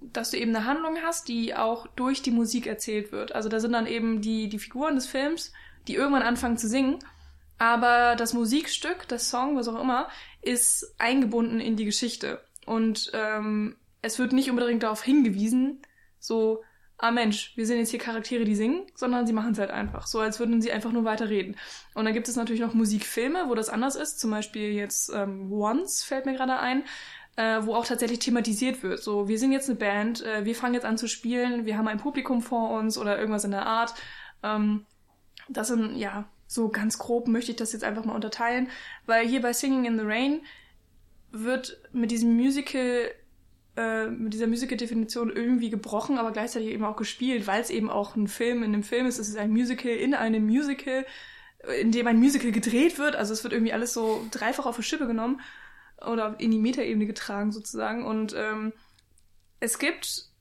dass du eben eine Handlung hast, die auch durch die Musik erzählt wird. Also da sind dann eben die, die Figuren des Films, die irgendwann anfangen zu singen, aber das Musikstück, das Song, was auch immer, ist eingebunden in die Geschichte. Und ähm, es wird nicht unbedingt darauf hingewiesen, so, ah Mensch, wir sind jetzt hier Charaktere, die singen, sondern sie machen es halt einfach, so als würden sie einfach nur weiter reden. Und dann gibt es natürlich noch Musikfilme, wo das anders ist, zum Beispiel jetzt ähm, Once fällt mir gerade ein, äh, wo auch tatsächlich thematisiert wird. So, wir sind jetzt eine Band, äh, wir fangen jetzt an zu spielen, wir haben ein Publikum vor uns oder irgendwas in der Art. Ähm, das sind, ja, so ganz grob möchte ich das jetzt einfach mal unterteilen, weil hier bei Singing in the Rain wird mit diesem Musical, äh, mit dieser Musical-Definition irgendwie gebrochen, aber gleichzeitig eben auch gespielt, weil es eben auch ein Film in einem Film ist. Es ist ein Musical in einem Musical, in dem ein Musical gedreht wird. Also es wird irgendwie alles so dreifach auf die Schippe genommen oder in die Metaebene getragen sozusagen. Und ähm, es gibt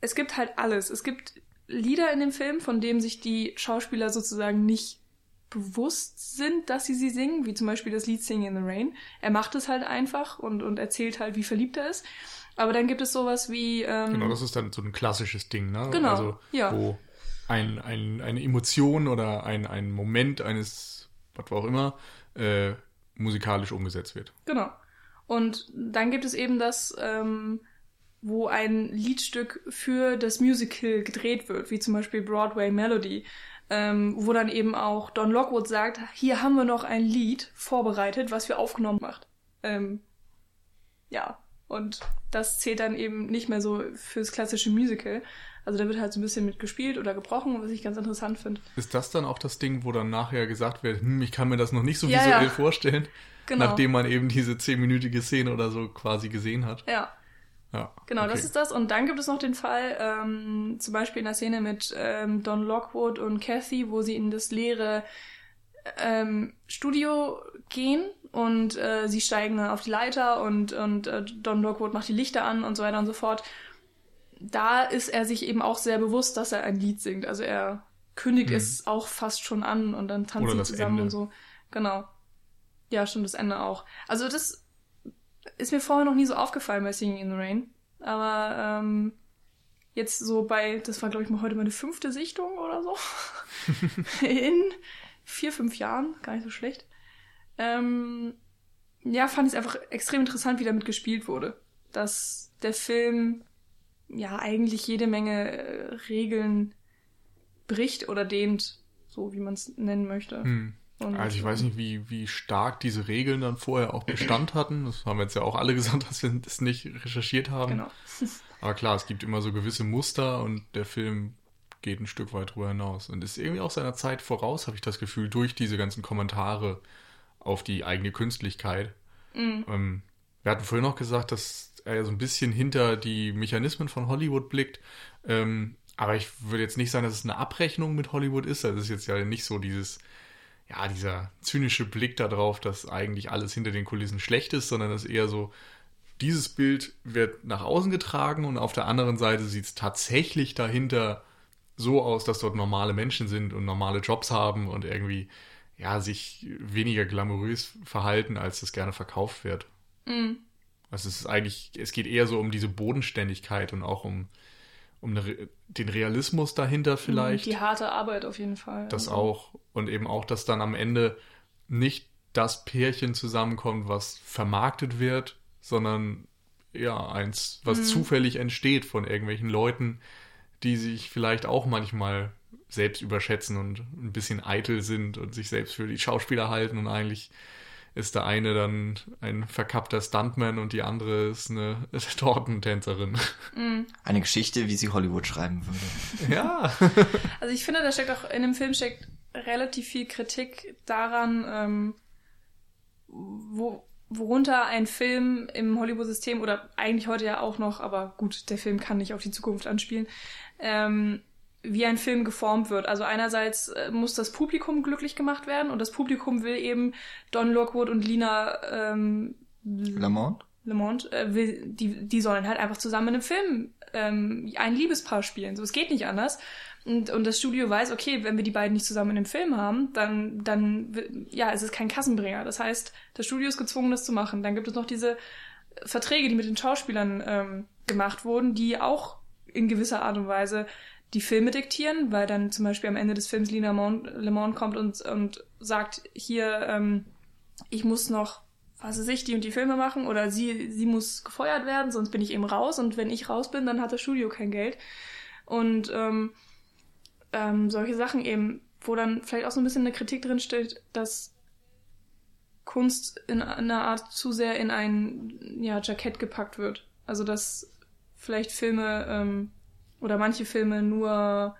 es gibt halt alles. Es gibt Lieder in dem Film, von denen sich die Schauspieler sozusagen nicht bewusst sind, dass sie sie singen, wie zum Beispiel das Lied Singing in the Rain. Er macht es halt einfach und, und erzählt halt, wie verliebt er ist. Aber dann gibt es sowas wie... Ähm, Genau, das ist dann so ein klassisches Ding, ne? Genau, Also, ja. wo ein, ein, eine Emotion oder ein, ein Moment eines, was auch immer, äh, musikalisch umgesetzt wird. Genau. Und dann gibt es eben das, ähm, wo ein Liedstück für das Musical gedreht wird, wie zum Beispiel Broadway Melody, ähm, wo dann eben auch Don Lockwood sagt, hier haben wir noch ein Lied vorbereitet, was wir aufgenommen macht. Ähm, ja, und das zählt dann eben nicht mehr so fürs klassische Musical. Also da wird halt so ein bisschen mit gespielt oder gebrochen, was ich ganz interessant finde. Ist das dann auch das Ding, wo dann nachher gesagt wird, hm, ich kann mir das noch nicht so Ja, visuell ja. vorstellen, Genau. nachdem man eben diese zehnminütige Szene oder so quasi gesehen hat? Ja, Ja. Genau, okay. das ist das. Und dann gibt es noch den Fall, ähm, zum Beispiel in der Szene mit ähm, Don Lockwood und Kathy, wo sie in das leere ähm, Studio gehen und äh, sie steigen dann auf die Leiter und, und äh, Don Lockwood macht die Lichter an und so weiter und so fort. Da ist er sich eben auch sehr bewusst, dass er ein Lied singt. Also er kündigt Mhm. es auch fast schon an und dann tanzen sie zusammen Ende. und so. Genau. Ja, stimmt, das Ende auch. Also das ist mir vorher noch nie so aufgefallen bei Singing in the Rain. Aber ähm, jetzt so bei, das war glaube ich mal heute meine fünfte Sichtung oder so. (laughs) in vier, fünf Jahren, gar nicht so schlecht. Ähm, ja, fand ich es einfach extrem interessant, wie damit gespielt wurde. Dass der Film ja eigentlich jede Menge äh, Regeln bricht oder dehnt, so wie man es nennen möchte. Hm. Und, Also ich weiß nicht, wie, wie stark diese Regeln dann vorher auch Bestand hatten. Das haben jetzt ja auch alle (laughs) gesagt, dass wir das nicht recherchiert haben. Genau. (laughs) Aber klar, es gibt immer so gewisse Muster und der Film geht ein Stück weit drüber hinaus. Und ist irgendwie auch seiner Zeit voraus, habe ich das Gefühl, durch diese ganzen Kommentare auf die eigene Künstlichkeit. Ähm, wir hatten vorhin noch gesagt, dass er so ein bisschen hinter die Mechanismen von Hollywood blickt. Ähm, aber ich würde jetzt nicht sagen, dass es eine Abrechnung mit Hollywood ist. Das ist jetzt ja nicht so dieses ja, dieser zynische Blick darauf, dass eigentlich alles hinter den Kulissen schlecht ist, sondern es eher so, dieses Bild wird nach außen getragen und auf der anderen Seite sieht es tatsächlich dahinter so aus, dass dort normale Menschen sind und normale Jobs haben und irgendwie ja sich weniger glamourös verhalten, als es gerne verkauft wird. Mhm. Also es ist eigentlich, es geht eher so um diese Bodenständigkeit und auch um, um eine, den Realismus dahinter vielleicht. Die harte Arbeit auf jeden Fall. Das also. auch. Und eben auch, dass dann am Ende nicht das Pärchen zusammenkommt, was vermarktet wird, sondern ja, eins, was mhm. zufällig entsteht von irgendwelchen Leuten, die sich vielleicht auch manchmal selbst überschätzen und ein bisschen eitel sind und sich selbst für die Schauspieler halten und eigentlich ist der eine dann ein verkappter Stuntman und die andere ist eine (laughs) Tortentänzerin. Mhm. Eine Geschichte, wie sie Hollywood schreiben würde. (laughs) Ja. Also ich finde, da steckt auch in dem Film steckt relativ viel Kritik daran, ähm, wo, worunter ein Film im Hollywood-System oder eigentlich heute ja auch noch, aber gut, der Film kann nicht auf die Zukunft anspielen, ähm, wie ein Film geformt wird. Also einerseits äh, muss das Publikum glücklich gemacht werden und das Publikum will eben Don Lockwood und Lina ähm, Lamont, Lamont äh, will, die, die sollen halt einfach zusammen in einem Film ähm, ein Liebespaar spielen. So, es geht nicht anders. Und, und das Studio weiß, okay, wenn wir die beiden nicht zusammen in einem Film haben, dann, dann, ja, es ist kein Kassenbringer. Das heißt, das Studio ist gezwungen, das zu machen. Dann gibt es noch diese Verträge, die mit den Schauspielern ähm, gemacht wurden, die auch in gewisser Art und Weise die Filme diktieren, weil dann zum Beispiel am Ende des Films Lina Le Mans kommt und, und sagt, hier, ähm, ich muss noch, was weiß ich, die und die Filme machen oder sie, sie muss gefeuert werden, sonst bin ich eben raus und wenn ich raus bin, dann hat das Studio kein Geld. Und ähm, ähm, solche Sachen eben, wo dann vielleicht auch so ein bisschen eine Kritik drin steht, dass Kunst in einer Art zu sehr in ein ja, Jackett gepackt wird. Also dass vielleicht Filme ähm, oder manche Filme nur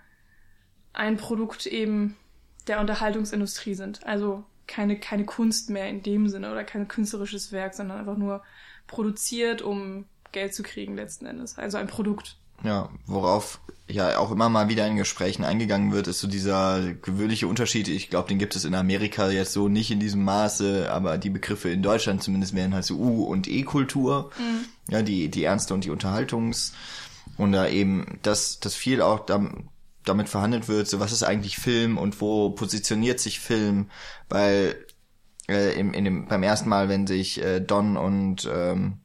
ein Produkt eben der Unterhaltungsindustrie sind. Also keine, keine Kunst mehr in dem Sinne oder kein künstlerisches Werk, sondern einfach nur produziert, um Geld zu kriegen letzten Endes. Also ein Produkt. Ja, worauf ja auch immer mal wieder in Gesprächen eingegangen wird, ist so dieser gewöhnliche Unterschied. Ich glaube, den gibt es in Amerika jetzt so nicht in diesem Maße, aber die Begriffe in Deutschland zumindest wären halt so U- und E-Kultur. Mhm. Ja, die, die ernste und die Unterhaltungs- und da eben, dass, dass viel auch damit verhandelt wird, so was ist eigentlich Film und wo positioniert sich Film, weil äh, im, in dem, beim ersten Mal, wenn sich äh, Don und ähm,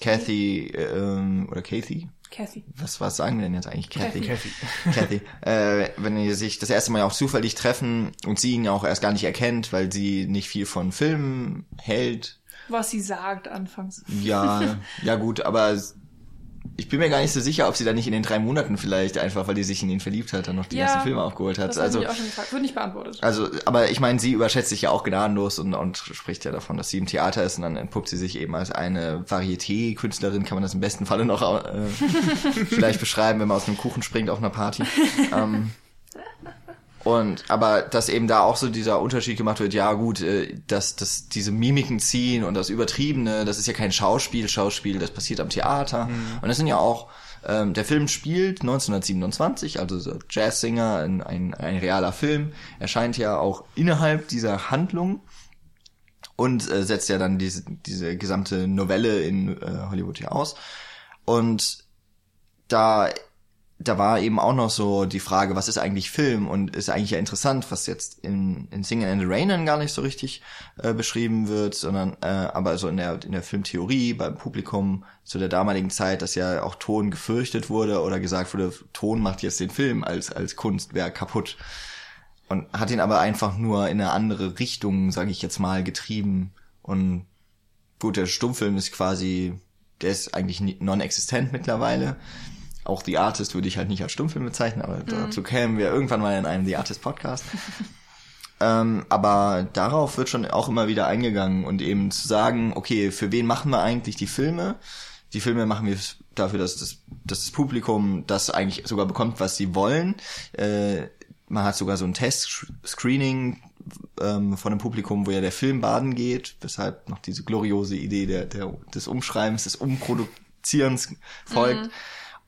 Kathy äh, oder Kathy, Kathy. Was, was sagen wir denn jetzt eigentlich? Kathy. Kathy. Kathy. (laughs) Äh, wenn die sich das erste Mal auch zufällig treffen und sie ihn auch erst gar nicht erkennt, weil sie nicht viel von Filmen hält. Was sie sagt anfangs. Ja, ja gut, aber ich bin mir gar nicht so sicher, ob sie da nicht in den drei Monaten vielleicht einfach, weil die sich in ihn verliebt hat, dann noch die ja, ganzen Filme aufgeholt hat. Das also, ich auch schon gefragt. Wird nicht beantwortet. Also, aber ich meine, sie überschätzt sich ja auch gnadenlos und, und spricht ja davon, dass sie im Theater ist und dann entpuppt sie sich eben als eine Varieté-Künstlerin, kann man das im besten Falle noch äh, (laughs) vielleicht beschreiben, wenn man aus einem Kuchen springt auf einer Party. (laughs) ähm, und aber dass eben da auch so dieser Unterschied gemacht wird, ja gut, äh, dass, dass diese Mimiken ziehen und das Übertriebene, das ist ja kein Schauspiel, Schauspiel, das passiert am Theater. Mhm. Und das sind ja auch, ähm, der Film spielt 1927, also so Jazzsinger, ein, ein, ein realer Film, erscheint ja auch innerhalb dieser Handlung und äh, setzt ja dann diese, diese gesamte Novelle in äh, Hollywood ja aus. Und da da war eben auch noch so die Frage, was ist eigentlich Film? Und ist eigentlich ja interessant, was jetzt in, in Singing in the Rain dann gar nicht so richtig äh, beschrieben wird, sondern äh, aber so in der in der Filmtheorie beim Publikum zu der damaligen Zeit, dass ja auch Ton gefürchtet wurde oder gesagt wurde, Ton macht jetzt den Film als als Kunstwerk kaputt. Und hat ihn aber einfach nur in eine andere Richtung, sage ich jetzt mal, getrieben. Und gut, der Stummfilm ist quasi der ist eigentlich non-existent mittlerweile auch The Artist würde ich halt nicht als Stummfilm bezeichnen, aber mhm. dazu kämen wir irgendwann mal in einem The Artist Podcast. (laughs) ähm, aber darauf wird schon auch immer wieder eingegangen und eben zu sagen, okay, für wen machen wir eigentlich die Filme? Die Filme machen wir dafür, dass das, dass das Publikum das eigentlich sogar bekommt, was sie wollen. Äh, man hat sogar so ein Test-Screening ähm, von dem Publikum, wo ja der Film baden geht, weshalb noch diese gloriose Idee der, der, des Umschreibens, des Umproduzierens folgt. Mhm.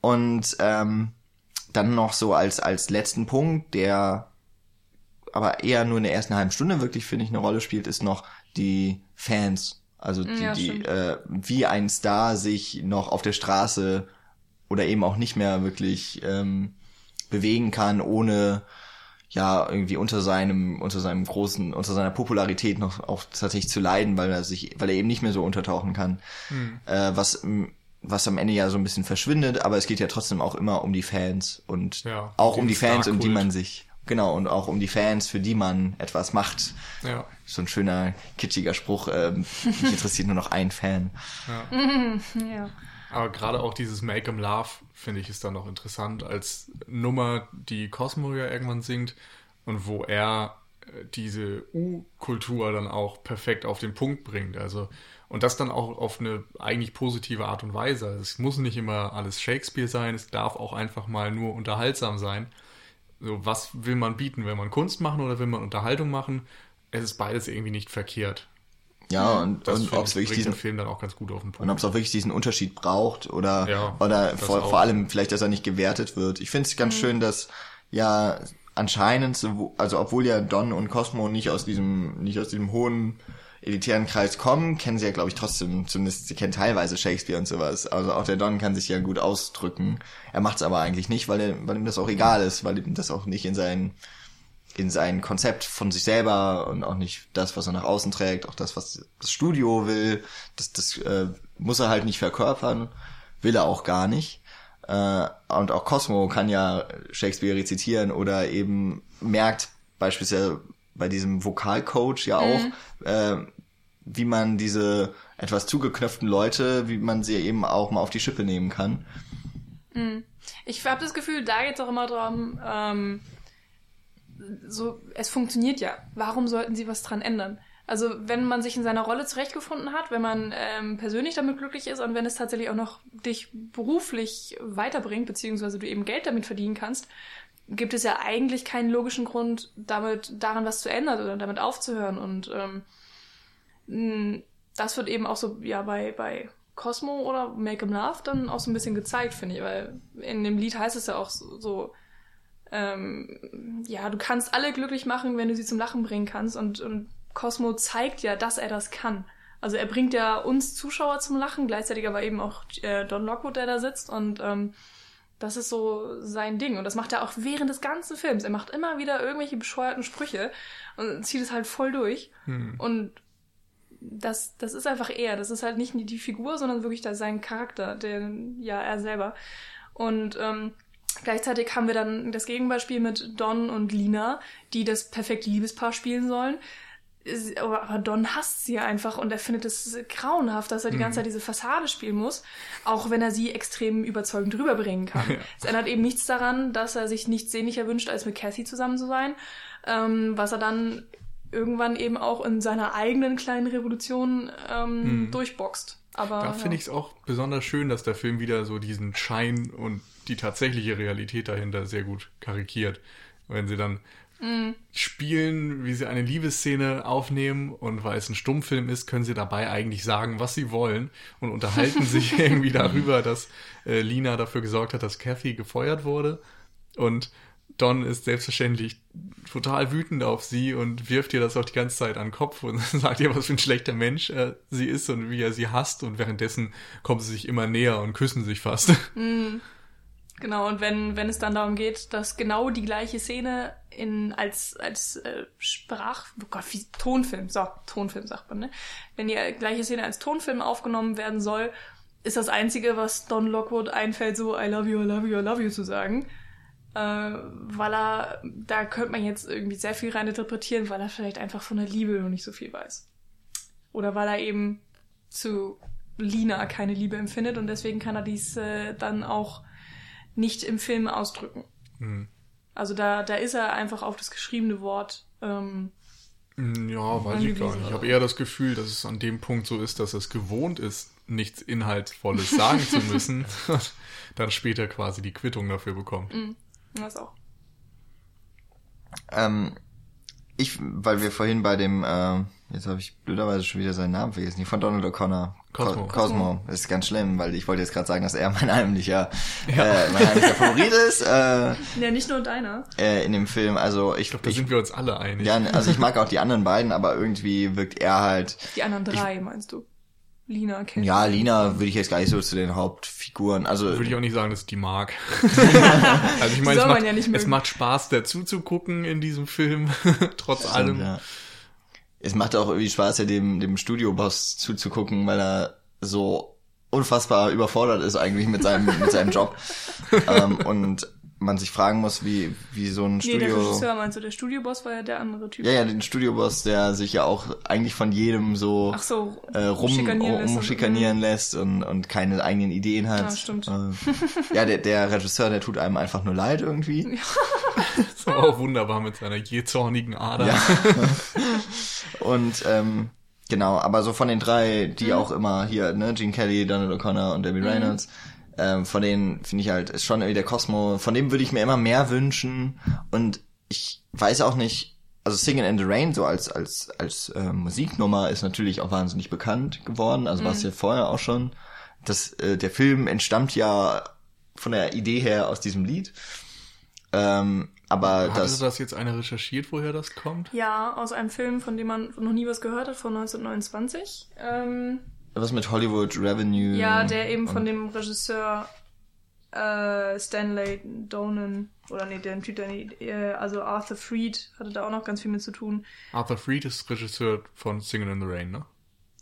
Und ähm, dann noch so als, als letzten Punkt, der aber eher nur in der ersten halben Stunde wirklich, finde ich, eine Rolle spielt, ist noch die Fans. Also die, Ja, die äh, wie ein Star sich noch auf der Straße oder eben auch nicht mehr wirklich ähm, bewegen kann, ohne ja irgendwie unter seinem unter seinem großen unter seiner Popularität noch auch tatsächlich zu leiden, weil er sich weil er eben nicht mehr so untertauchen kann, äh, was was am Ende ja so ein bisschen verschwindet, aber es geht ja trotzdem auch immer um die Fans und Ja, auch um die Fans, um die man sich genau und auch um die Fans, für die man etwas macht. Ja. So ein schöner kitschiger Spruch. Ähm, mich (laughs) interessiert nur noch ein Fan. (laughs) Ja. Aber gerade auch dieses Make 'em Love, finde ich, ist dann noch interessant als Nummer, die Cosmo ja irgendwann singt und wo er diese U-Kultur dann auch perfekt auf den Punkt bringt. Also, und das dann auch auf eine eigentlich positive Art und Weise. Also es muss nicht immer alles Shakespeare sein, es darf auch einfach mal nur unterhaltsam sein. So, was will man bieten? Will man Kunst machen oder will man Unterhaltung machen? Es ist beides irgendwie nicht verkehrt. Ja, und, Das und ob es ich, wirklich diesen Film dann auch ganz gut auf den und Punkt. ob es auch wirklich diesen Unterschied braucht oder Ja, oder vor, vor allem vielleicht, dass er nicht gewertet wird. Ich finde es ganz schön, dass ja anscheinend, so- also obwohl ja Don und Cosmo nicht aus diesem nicht aus diesem hohen elitären Kreis kommen, kennen sie ja, glaube ich, trotzdem, zumindest sie kennen teilweise Shakespeare und sowas. Also auch der Don kann sich ja gut ausdrücken. Er macht es aber eigentlich nicht, weil, er, weil ihm das auch egal ist, weil ihm das auch nicht in sein in sein Konzept von sich selber und auch nicht das, was er nach außen trägt, auch das, was das Studio will, das, das äh, muss er halt nicht verkörpern, will er auch gar nicht. Äh, und auch Cosmo kann ja Shakespeare rezitieren oder eben merkt beispielsweise bei diesem Vokalcoach ja auch, äh, wie man diese etwas zugeknöpften Leute, wie man sie eben auch mal auf die Schippe nehmen kann. Ich habe das Gefühl, da geht es auch immer darum, ähm, so, es funktioniert ja. Warum sollten sie was dran ändern? Also wenn man sich in seiner Rolle zurechtgefunden hat, wenn man ähm, persönlich damit glücklich ist und wenn es tatsächlich auch noch dich beruflich weiterbringt, beziehungsweise du eben Geld damit verdienen kannst, gibt es ja eigentlich keinen logischen Grund, damit daran was zu ändern oder damit aufzuhören. Und ähm, das wird eben auch so ja bei bei Cosmo oder Make 'em Love dann auch so ein bisschen gezeigt, finde ich, weil in dem Lied heißt es ja auch so, so ähm, ja, du kannst alle glücklich machen, wenn du sie zum Lachen bringen kannst und, und Cosmo zeigt ja, dass er das kann. Also er bringt ja uns Zuschauer zum Lachen, gleichzeitig aber eben auch äh, Don Lockwood, der da sitzt und ähm, das ist so sein Ding. Und das macht er auch während des ganzen Films. Er macht immer wieder irgendwelche bescheuerten Sprüche und zieht es halt voll durch. Und das, das ist einfach er. Das ist halt nicht die Figur, sondern wirklich da sein Charakter, der, ja, er selber. Und ähm, gleichzeitig haben wir dann das Gegenbeispiel mit Don und Lina, die das perfekte Liebespaar spielen sollen. Aber Don hasst sie einfach und er findet es grauenhaft, dass er die ganze Zeit diese Fassade spielen muss, auch wenn er sie extrem überzeugend rüberbringen kann. (laughs) Es ändert eben nichts daran, dass er sich nichts sehnlicher wünscht, als mit Cassie zusammen zu sein, ähm, was er dann irgendwann eben auch in seiner eigenen kleinen Revolution ähm, durchboxt. Aber Da ja. finde ich es auch besonders schön, dass der Film wieder so diesen Schein und die tatsächliche Realität dahinter sehr gut karikiert. Wenn sie dann spielen, wie sie eine Liebesszene aufnehmen und weil es ein Stummfilm ist, können sie dabei eigentlich sagen, was sie wollen und unterhalten sich (laughs) irgendwie darüber, dass äh, Lina dafür gesorgt hat, dass Kathy gefeuert wurde. Und Don ist selbstverständlich total wütend auf sie und wirft ihr das auch die ganze Zeit an den Kopf und (laughs) sagt ihr, was für ein schlechter Mensch äh, sie ist und wie er sie hasst. Und währenddessen kommen sie sich immer näher und küssen sich fast. Genau, und wenn, wenn es dann darum geht, dass genau die gleiche Szene in als, als äh, Sprach, oh Gott, wie Tonfilm, so, Tonfilm sagt man, ne? Wenn die gleiche Szene als Tonfilm aufgenommen werden soll, ist das Einzige, was Don Lockwood einfällt, so I love you, I love you, I love you zu sagen. Äh, weil er, da könnte man jetzt irgendwie sehr viel rein interpretieren, weil er vielleicht einfach von der Liebe noch nicht so viel weiß. Oder weil er eben zu Lina keine Liebe empfindet und deswegen kann er dies äh, dann auch nicht im Film ausdrücken. Hm. Also da, da ist er einfach auf das geschriebene Wort. Ähm, Mm, Ja, weiß ich gar nicht. Ich habe eher das Gefühl, dass es an dem Punkt so ist, dass es gewohnt ist, nichts Inhaltsvolles sagen zu müssen, und (laughs) (laughs) dann später quasi die Quittung dafür bekommt. das auch. Ähm, ich, weil wir vorhin bei dem, äh, Jetzt habe ich blöderweise schon wieder seinen Namen vergessen. Die von Donald O'Connor. Cosmo. Co- Cosmo. Das ist ganz schlimm, weil ich wollte jetzt gerade sagen, dass er mein heimlicher, (laughs) äh, mein heimlicher Favorit ist äh, Ja, nicht nur deiner. äh, in dem Film. Also ich, Da ich sind wir uns alle einig. ja, also ich mag (laughs) auch die anderen beiden, aber irgendwie wirkt er halt. Die anderen drei, meinst du? Lina, Ken. Ja, Lina würde ich jetzt gar nicht so zu den Hauptfiguren. Also Würde ich auch nicht sagen, dass ich die mag. (laughs) also ich meine, es, macht, ja es macht Spaß, dazu zu gucken in diesem Film, trotz allem. Ja. Es macht auch irgendwie Spaß, ja dem, dem Studioboss zuzugucken, weil er so unfassbar überfordert ist eigentlich mit seinem, mit seinem Job. (laughs) ähm, und man sich fragen muss, wie, wie so ein Nee, der Studio. Regisseur meinst du, der Studioboss war ja der andere Typ. ja, ja, den Studioboss, der sich ja auch eigentlich von jedem so Ach so, äh, rum schikanieren lässt und- umschikanieren lässt und, und keine eigenen Ideen hat. Ja, stimmt. Äh, ja, der, der Regisseur, der tut einem einfach nur leid irgendwie. Das (laughs) ist (laughs) aber auch wunderbar mit seiner jähzornigen Ader. Ja. Und ähm, genau, aber so von den drei, die Mhm. auch immer hier, ne, Gene Kelly, Donald O'Connor und Debbie Reynolds, ähm, von denen finde ich halt, ist schon irgendwie der Cosmo, von dem würde ich mir immer mehr wünschen. Und ich weiß auch nicht, also Singing in the Rain so als als als äh, Musiknummer ist natürlich auch wahnsinnig bekannt geworden, also Mhm. war es ja vorher auch schon. Das, äh, der Film entstammt ja von der Idee her aus diesem Lied. Ähm, aber Hatte das, das jetzt einer recherchiert, woher das kommt? Ja, aus einem Film, von dem man noch nie was gehört hat, von 1929. Ähm, was mit Hollywood Revenue. ja, der eben von dem Regisseur äh, Stanley Donen, oder nee, der Typ, der, äh, also Arthur Freed hatte da auch noch ganz viel mit zu tun. Arthur Freed ist Regisseur von Singing in the Rain, ne?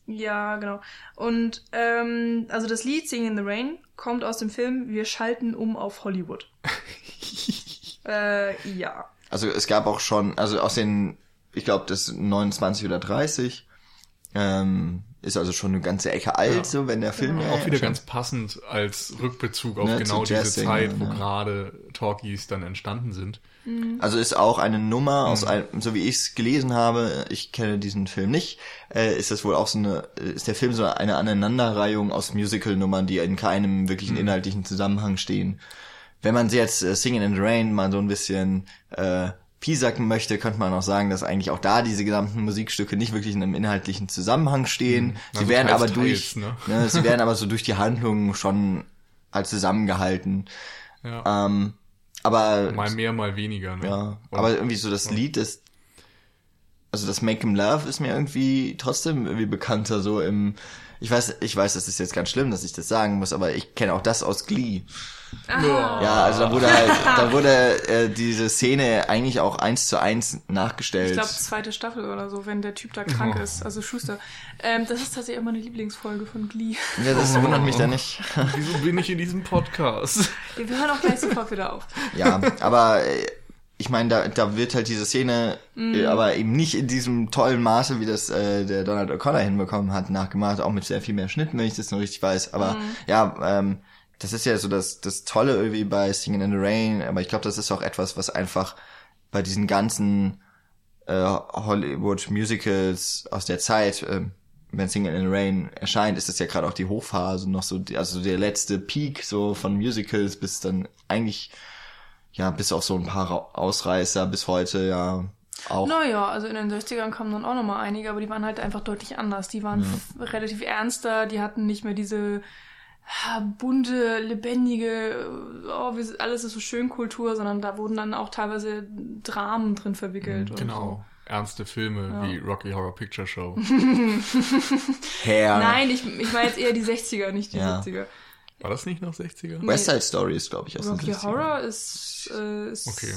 Ja, genau. Und ähm, also das Lied Singing in the Rain kommt aus dem Film Wir schalten um auf Hollywood. (laughs) äh, ja. Also es gab auch schon, also aus den, ich glaube, das 29 oder 30, ähm, ist also schon eine ganze Ecke alt, Ja. so wenn der Film Genau. ja Auch wieder ganz passend als Rückbezug auf Ne, genau diese Jazzing, Zeit, wo ja. gerade Talkies dann entstanden sind. Also ist auch eine Nummer aus Mhm. einem, so wie ich es gelesen habe, ich kenne diesen Film nicht, äh, ist das wohl auch so eine, ist der Film so eine Aneinanderreihung aus Musical-Nummern, die in keinem wirklichen Mhm. inhaltlichen Zusammenhang stehen. Wenn man sie jetzt äh, Singing in the Rain mal so ein bisschen äh, piesacken möchte, könnte man auch sagen, dass eigentlich auch da diese gesamten Musikstücke nicht wirklich in einem inhaltlichen Zusammenhang stehen. Sie Also werden teils, aber durch, teils, ne? (laughs) ne, sie werden aber so durch die Handlung schon als zusammengehalten. Ja. Ähm, aber mal mehr, mal weniger. Ne? ja, Und- aber irgendwie so das Lied ist, also das Make 'em Love ist mir irgendwie trotzdem irgendwie bekannter so im, ich weiß, ich weiß, das ist jetzt ganz schlimm, dass ich das sagen muss, aber ich kenne auch das aus Glee. Ja. Ja, also da wurde (laughs) halt, da wurde äh, diese Szene eigentlich auch eins zu eins nachgestellt. Ich glaube, zweite Staffel oder so, wenn der Typ da krank Oh. ist, also Schuster. Ähm, das ist tatsächlich immer meine Lieblingsfolge von Glee. ja, das wundert mich da nicht. (laughs) Wieso bin ich in diesem Podcast? Wir hören auch gleich sofort wieder auf. Ja, aber äh, ich meine, da, da wird halt diese Szene, äh, aber eben nicht in diesem tollen Maße, wie das äh, der Donald O'Connor hinbekommen hat, nachgemacht, auch mit sehr viel mehr Schnitten, wenn ich das noch richtig weiß. Aber ja, ähm, das ist ja so das, das Tolle irgendwie bei Singing in the Rain, aber ich glaube, das ist auch etwas, was einfach bei diesen ganzen äh, Hollywood-Musicals aus der Zeit, äh, wenn Singing in the Rain erscheint, ist das ja gerade auch die Hochphase, noch so, die, also der letzte Peak so von Musicals, bis dann eigentlich ja, bis auf so ein paar Ausreißer bis heute ja auch. Naja, also in den 60ern kamen dann auch nochmal einige, aber die waren halt einfach deutlich anders. Die waren f- relativ ernster, die hatten nicht mehr diese bunte, lebendige, oh, wir sind- alles ist so schön Kultur, sondern da wurden dann auch teilweise Dramen drin verwickelt. und Genau. Ernste Filme wie Rocky Horror Picture Show. (laughs) So. Nein, ich, ich meine jetzt eher die 60er, nicht die Ja. 70er. War das nicht noch 60er? West Side Story ist, glaube ich, aus den Rocky 60ern. Horror ist, äh, ist Okay.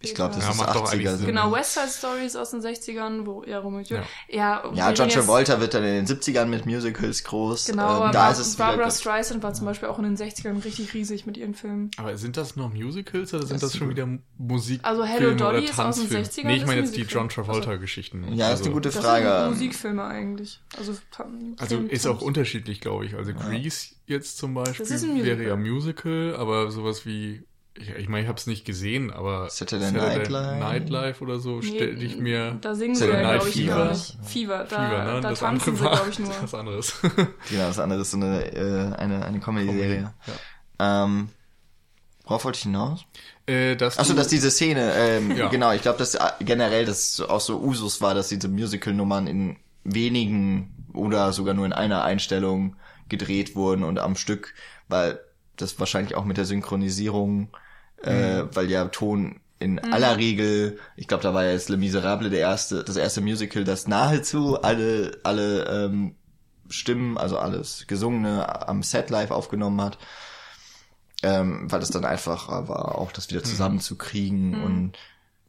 Ich glaube, das Ja, ist macht doch 80er. eigentlich Sinn. Genau, West Side Story ist aus den 60ern, wo, ja, Romeo und Juliet. Ja, Ja, reden John Travolta wird dann in den 70ern mit Musicals groß. Genau, ähm, aber da ist es Barbara Streisand war zum Beispiel auch in den 60ern richtig riesig mit ihren Filmen. Aber sind das noch Musicals oder sind Das das, schon wieder Musik? Also Hello Filme Dolly oder ist aus den Tanzfilme? 60ern, Nee, ich meine ein jetzt die. John Travolta-Geschichten. Ja, ist eine gute Das Frage. sind Musikfilme eigentlich. Also, Also ist auch unterschiedlich, glaube ich. Also Grease jetzt zum Beispiel Das ist ein Musical. wäre ja Musical, aber sowas wie, ich, ich meine, ich habe es nicht gesehen, aber Saturday Night Live. Night Live oder so Nee, stelle ich mir Da singen sie Saturday ja, Night glaube ich, Fever. gar nicht. Fever, da, Fever, ne? da das tanzen andere sie, war glaube ich, nur. was anderes. (laughs) Genau, das andere ist so eine, äh, eine, eine Comedy-Serie. Ähm, worauf wollte ich hinaus? äh, dass Achso, dass diese Szene, ähm, Ja. genau, ich glaube, dass generell das auch so Usus war, dass diese Musical-Nummern in wenigen oder sogar nur in einer Einstellung gedreht wurden und am Stück, weil das wahrscheinlich auch mit der Synchronisierung, äh, weil ja Ton in aller Regel, ich glaube, da war jetzt Le Miserable der erste, das erste Musical, das nahezu alle alle ähm, Stimmen, also alles Gesungene am Set live aufgenommen hat, ähm, weil es dann einfacher war, auch das wieder zusammenzukriegen und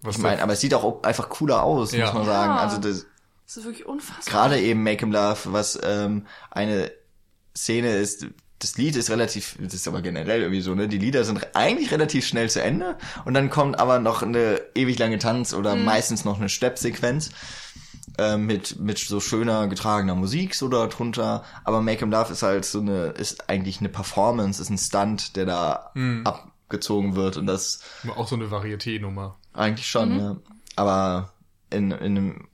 Was ich meine, aber es sieht auch einfach cooler aus, Ja. muss man sagen. Ja. Also das, Das ist wirklich unfassbar. gerade eben Make 'em Love, was ähm, eine Szene ist, das Lied ist relativ, das ist aber generell irgendwie so, ne? Die Lieder sind eigentlich relativ schnell zu Ende und dann kommt aber noch eine ewig lange Tanz oder meistens noch eine Steppsequenz äh, mit mit so schöner getragener Musik so da drunter. Aber Make 'em Love ist halt so eine, ist eigentlich eine Performance, ist ein Stunt, der da abgezogen wird und das Auch so eine Varieté-Nummer. eigentlich schon, ja. Aber in, in einem,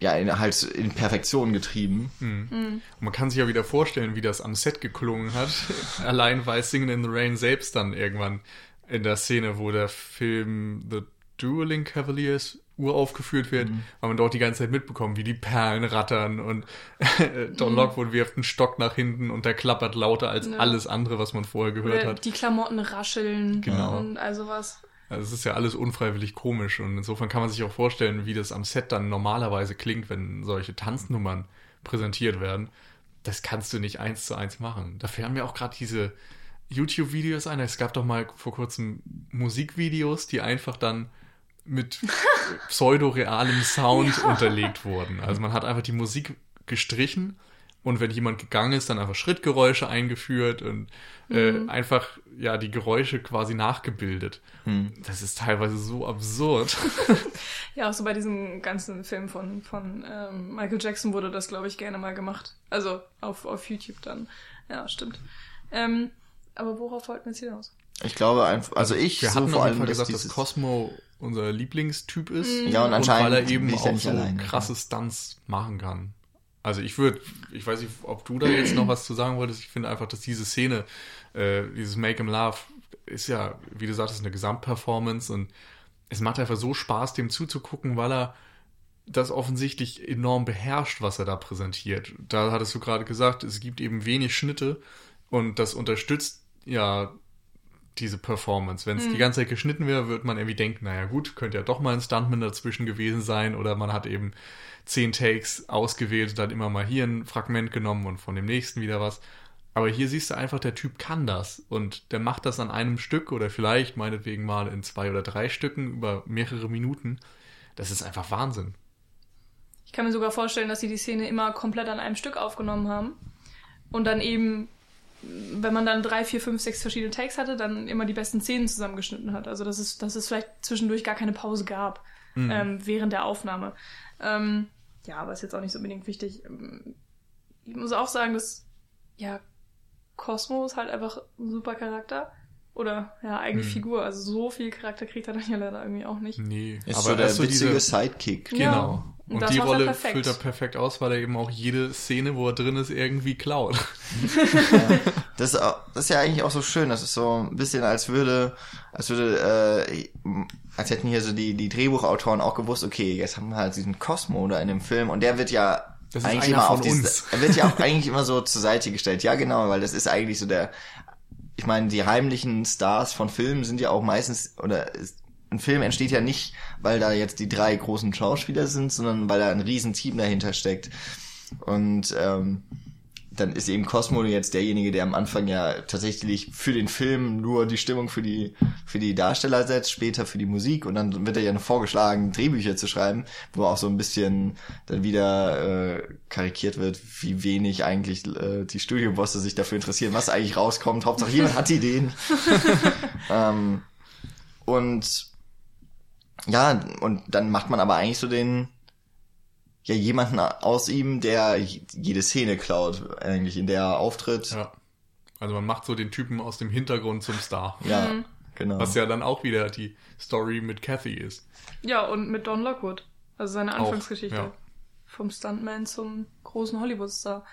ja, in, halt in Perfektion getrieben. Und man kann sich ja wieder vorstellen, wie das am Set geklungen hat. (laughs) Allein weil Singing in the Rain selbst dann irgendwann in der Szene, wo der Film The Dueling Cavaliers uraufgeführt wird, weil man dort die ganze Zeit mitbekommt, wie die Perlen rattern und Don Lockwood wirft einen Stock nach hinten und der klappert lauter als Ja. alles andere, was man vorher gehört Oder hat. die Klamotten rascheln Genau. und also was. Also es ist ja alles unfreiwillig komisch und insofern kann man sich auch vorstellen, wie das am Set dann normalerweise klingt, wenn solche Tanznummern präsentiert werden. Das kannst du nicht eins zu eins machen. Da fällen mir auch gerade diese YouTube-Videos ein. Es gab doch mal vor kurzem Musikvideos, die einfach dann mit (laughs) pseudo-realem Sound unterlegt wurden. Also man hat einfach die Musik gestrichen und wenn jemand gegangen ist, dann einfach Schrittgeräusche eingeführt und äh, einfach ja die Geräusche quasi nachgebildet. Das ist teilweise so absurd. (laughs) Ja, auch so bei diesem ganzen Film von, von ähm, Michael Jackson wurde das, glaube ich, gerne mal gemacht. Also auf, auf YouTube dann. Ja, stimmt. Ähm, aber worauf wollten wir jetzt hinaus? Ich glaube einfach, also ich Wir so hatten vor allem, gesagt, dass Cosmo unser Lieblingstyp ist. Ja, und anscheinend weil er eben auch nicht so alleine. krasse Stunts machen kann. Also ich würde, ich weiß nicht, ob du da jetzt noch was zu sagen wolltest. Ich finde einfach, dass diese Szene, äh, dieses Make 'em Love, ist ja, wie du sagtest, eine Gesamtperformance und es macht einfach so Spaß, dem zuzugucken, weil er das offensichtlich enorm beherrscht, was er da präsentiert. Da hattest du gerade gesagt, es gibt eben wenig Schnitte und das unterstützt ja diese Performance. Wenn es die ganze Zeit geschnitten wäre, würde man irgendwie denken, naja gut, könnte ja doch mal ein Stuntman dazwischen gewesen sein oder man hat eben zehn Takes ausgewählt, dann immer mal hier ein Fragment genommen und von dem nächsten wieder was. Aber hier siehst du einfach, der Typ kann das und der macht das an einem Stück oder vielleicht meinetwegen mal in zwei oder drei Stücken über mehrere Minuten. Das ist einfach Wahnsinn. Ich kann mir sogar vorstellen, dass sie die Szene immer komplett an einem Stück aufgenommen haben und dann eben, wenn man dann drei, vier, fünf, sechs verschiedene Takes hatte, dann immer die besten Szenen zusammengeschnitten hat. Also dass es, dass es vielleicht zwischendurch gar keine Pause gab ähm, während der Aufnahme. Ähm, ja, aber ist jetzt auch nicht so unbedingt wichtig. Ähm, Ich muss auch sagen, dass ja Cosmo ist halt einfach ein super Charakter. Oder ja, eigentlich Mhm. Figur. Also so viel Charakter kriegt er dann ja leider irgendwie auch nicht. Nee, ist so der er ist so witzige diese- Sidekick. Ja. Genau. Und Und das die er Rolle perfekt. füllt er perfekt aus, weil er eben auch jede Szene, wo er drin ist, irgendwie klaut. (laughs) Das, das ist ja eigentlich auch so schön. Das ist so ein bisschen, als würde, als würde, äh, als hätten hier so die, die Drehbuchautoren auch gewusst, okay, jetzt haben wir halt diesen Cosmo da in dem Film und der wird ja eigentlich immer auf diese, uns. er wird ja auch (laughs) eigentlich immer so zur Seite gestellt. Ja, genau, weil das ist eigentlich so der, ich meine, die heimlichen Stars von Filmen sind ja auch meistens, oder ist, ein Film entsteht ja nicht, weil da jetzt die drei großen Schauspieler sind, sondern weil da ein riesen Team dahinter steckt. Und ähm, dann ist eben Cosmo jetzt derjenige, der am Anfang ja tatsächlich für den Film nur die Stimmung für die für die Darsteller setzt, später für die Musik und dann wird er ja noch vorgeschlagen, Drehbücher zu schreiben, wo auch so ein bisschen dann wieder äh, karikiert wird, wie wenig eigentlich äh, die Studiobosse sich dafür interessieren, was eigentlich rauskommt. Hauptsache jemand hat Ideen. (laughs) ähm, und ja, und dann macht man aber eigentlich so den ja jemanden aus ihm, der jede Szene klaut, eigentlich in der er auftritt. Ja. Also man macht so den Typen aus dem Hintergrund zum Star. Ja, genau. Was ja dann auch wieder die Story mit Kathy ist. Ja, und mit Don Lockwood. Also seine Auch, Anfangsgeschichte. ja. Vom Stuntman zum großen Hollywood-Star.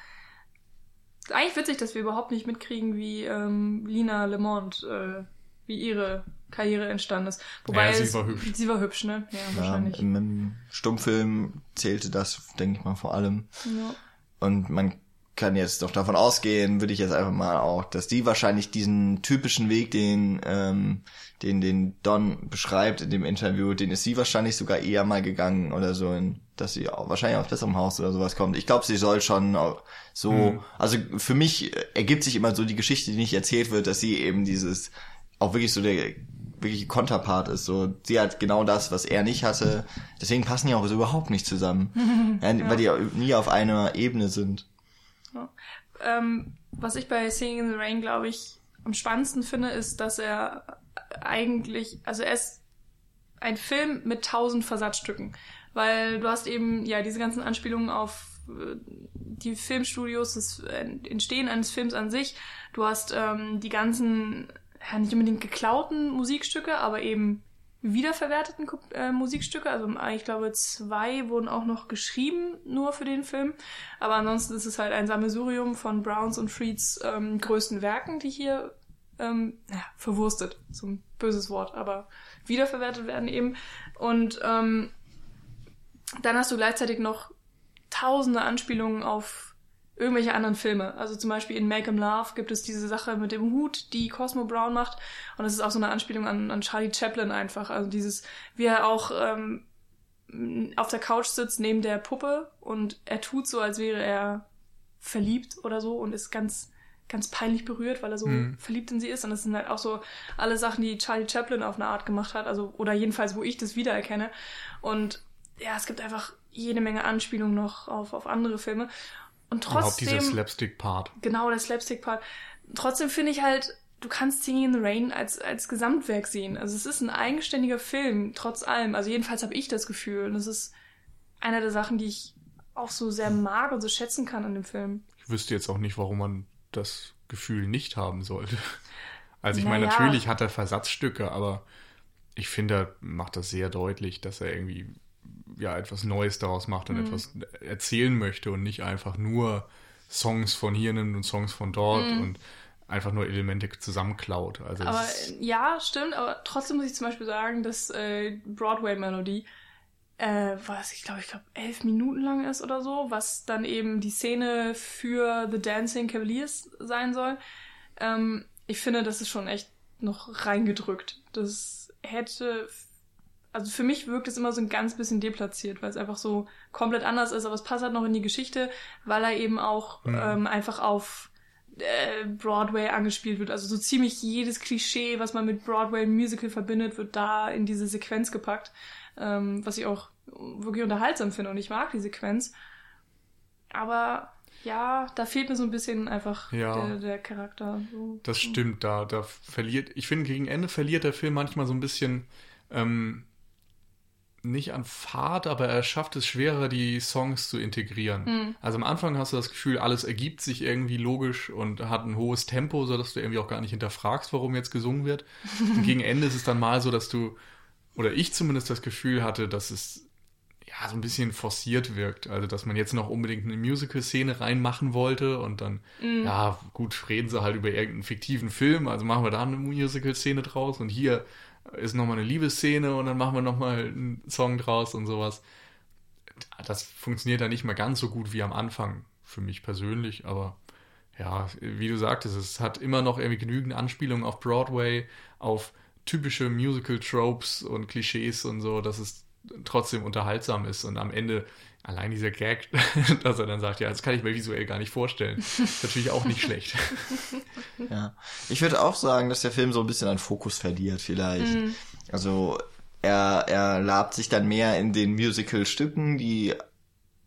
Eigentlich witzig, dass wir überhaupt nicht mitkriegen, wie ähm, Lina Lemont, äh, wie ihre Karriere entstanden ist. Wobei Ja, sie es, war hübsch. Sie war hübsch, ne? Ja, Ja, wahrscheinlich. im, Im Stummfilm zählte das, denke ich mal, vor allem. Ja. Und man kann jetzt doch davon ausgehen, würde ich jetzt einfach mal auch, dass die wahrscheinlich diesen typischen Weg, den, ähm, den, den Don beschreibt in dem Interview, den ist sie wahrscheinlich sogar eher mal gegangen oder so, in, dass sie auch wahrscheinlich aus besserem Haus oder sowas kommt. Ich glaube, sie soll schon auch so, Mhm. also für mich ergibt sich immer so die Geschichte, die nicht erzählt wird, dass sie eben dieses, auch wirklich so der wirklich Konterpart ist. So, sie hat genau das, was er nicht hatte. Deswegen passen die auch so überhaupt nicht zusammen. (laughs) ja, Weil die nie auf einer Ebene sind. Ähm, was ich bei Singing in the Rain, glaube ich, am spannendsten finde, ist, dass er eigentlich, also er ist ein Film mit tausend Versatzstücken. Weil du hast eben, ja, diese ganzen Anspielungen auf äh, die Filmstudios, das Entstehen eines Films an sich. Du hast ähm, die ganzen, ja, nicht unbedingt geklauten Musikstücke, aber eben wiederverwerteten äh, Musikstücke. Also ich glaube, zwei wurden auch noch geschrieben, nur für den Film. Aber ansonsten ist es halt ein Sammelsurium von Browns und Freeds ähm, größten Werken, die hier ähm, ja, verwurstet, so ein böses Wort, aber wiederverwertet werden eben. Und ähm, dann hast du gleichzeitig noch tausende Anspielungen auf irgendwelche anderen Filme. Also zum Beispiel in Make 'em Love gibt es diese Sache mit dem Hut, die Cosmo Brown macht. Und das ist auch so eine Anspielung an, an Charlie Chaplin einfach. Also dieses, wie er auch ähm, auf der Couch sitzt neben der Puppe und er tut so, als wäre er verliebt oder so und ist ganz ganz peinlich berührt, weil er so Mhm. verliebt in sie ist. Und das sind halt auch so alle Sachen, die Charlie Chaplin auf eine Art gemacht hat. Also, oder jedenfalls, wo ich das wiedererkenne. Und ja, es gibt einfach jede Menge Anspielungen noch auf, auf andere Filme. Und Überhaupt dieser trotzdem, Slapstick-Part. genau, der Slapstick-Part. Trotzdem finde ich halt, du kannst Singing in the Rain als, als Gesamtwerk sehen. Also es ist ein eigenständiger Film, trotz allem. Also jedenfalls habe ich das Gefühl. Und das ist einer der Sachen, die ich auch so sehr mag und so schätzen kann an dem Film. Ich wüsste jetzt auch nicht, warum man das Gefühl nicht haben sollte. Also ich Naja. meine, natürlich hat er Versatzstücke, aber ich finde, er macht das sehr deutlich, dass er irgendwie ja etwas Neues daraus macht und Mhm. etwas erzählen möchte und nicht einfach nur Songs von hier nimmt und Songs von dort und einfach nur Elemente zusammenklaut. Also Mhm. Aber ja, stimmt, aber trotzdem muss ich zum Beispiel sagen, dass äh, Broadway-Melodie, äh, was ich glaube, ich glaube, elf Minuten lang ist oder so, was dann eben die Szene für The Dancing Cavaliers sein soll. Ähm, ich finde, das ist schon echt noch reingedrückt. Das hätte, also für mich wirkt es immer so ein ganz bisschen deplatziert, weil es einfach so komplett anders ist, aber es passt halt noch in die Geschichte, weil er eben auch Mhm. ähm, einfach auf äh, Broadway angespielt wird. Also so ziemlich jedes Klischee, was man mit Broadway Musical verbindet, wird da in diese Sequenz gepackt. Ähm, was ich auch wirklich unterhaltsam finde und ich mag die Sequenz. Aber ja, da fehlt mir so ein bisschen einfach Ja. der, der Charakter. So. das stimmt, da, da verliert, ich finde, gegen Ende verliert der Film manchmal so ein bisschen ähm, nicht an Fahrt, aber er schafft es schwerer, die Songs zu integrieren. Hm. Also am Anfang hast du das Gefühl, alles ergibt sich irgendwie logisch und hat ein hohes Tempo, sodass du irgendwie auch gar nicht hinterfragst, warum jetzt gesungen wird. Und gegen Ende ist es dann mal so, dass du, oder ich zumindest das Gefühl hatte, dass es ja so ein bisschen forciert wirkt. Also dass man jetzt noch unbedingt eine Musical-Szene reinmachen wollte und dann, ja, gut, reden sie halt über irgendeinen fiktiven Film, also machen wir da eine Musical-Szene draus und hier ist nochmal eine Liebesszene und dann machen wir nochmal einen Song draus und sowas. Das funktioniert dann nicht mehr ganz so gut wie am Anfang für mich persönlich, aber ja, wie du sagtest, es hat immer noch irgendwie genügend Anspielungen auf Broadway, auf typische Musical-Tropes und Klischees und so, dass es trotzdem unterhaltsam ist. Und am Ende allein dieser Gag, (laughs) dass er dann sagt, ja, das kann ich mir visuell gar nicht vorstellen, (laughs) ist natürlich auch nicht schlecht. (laughs) Ja. Ich würde auch sagen, dass der Film so ein bisschen an Fokus verliert, vielleicht. Also, er, er labt sich dann mehr in den Musical-Stücken, die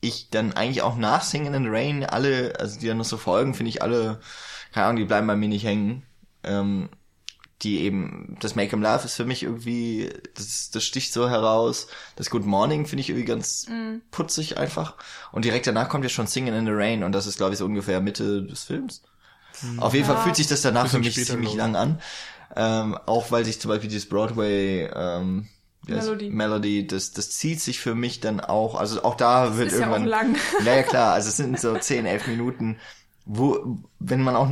ich dann eigentlich auch nach Singing in the Rain alle, also die dann noch so folgen, finde ich alle, keine Ahnung, die bleiben bei mir nicht hängen. Ähm, die eben, das Make 'em Love ist für mich irgendwie, das, das sticht so heraus. Das Good Morning finde ich irgendwie ganz putzig einfach. Und direkt danach kommt ja schon Singing in the Rain und das ist, glaube ich, so ungefähr Mitte des Films. Auf jeden Ja. Fall fühlt sich das danach für mich ziemlich lang an. Ähm, auch weil sich zum Beispiel dieses Broadway ähm, Melody. Melody, das, das zieht sich für mich dann auch, also auch da wird ist ja auch irgendwann. lang. Ja, ja, klar, also es sind so 10, 11 Minuten, wo, wenn man auch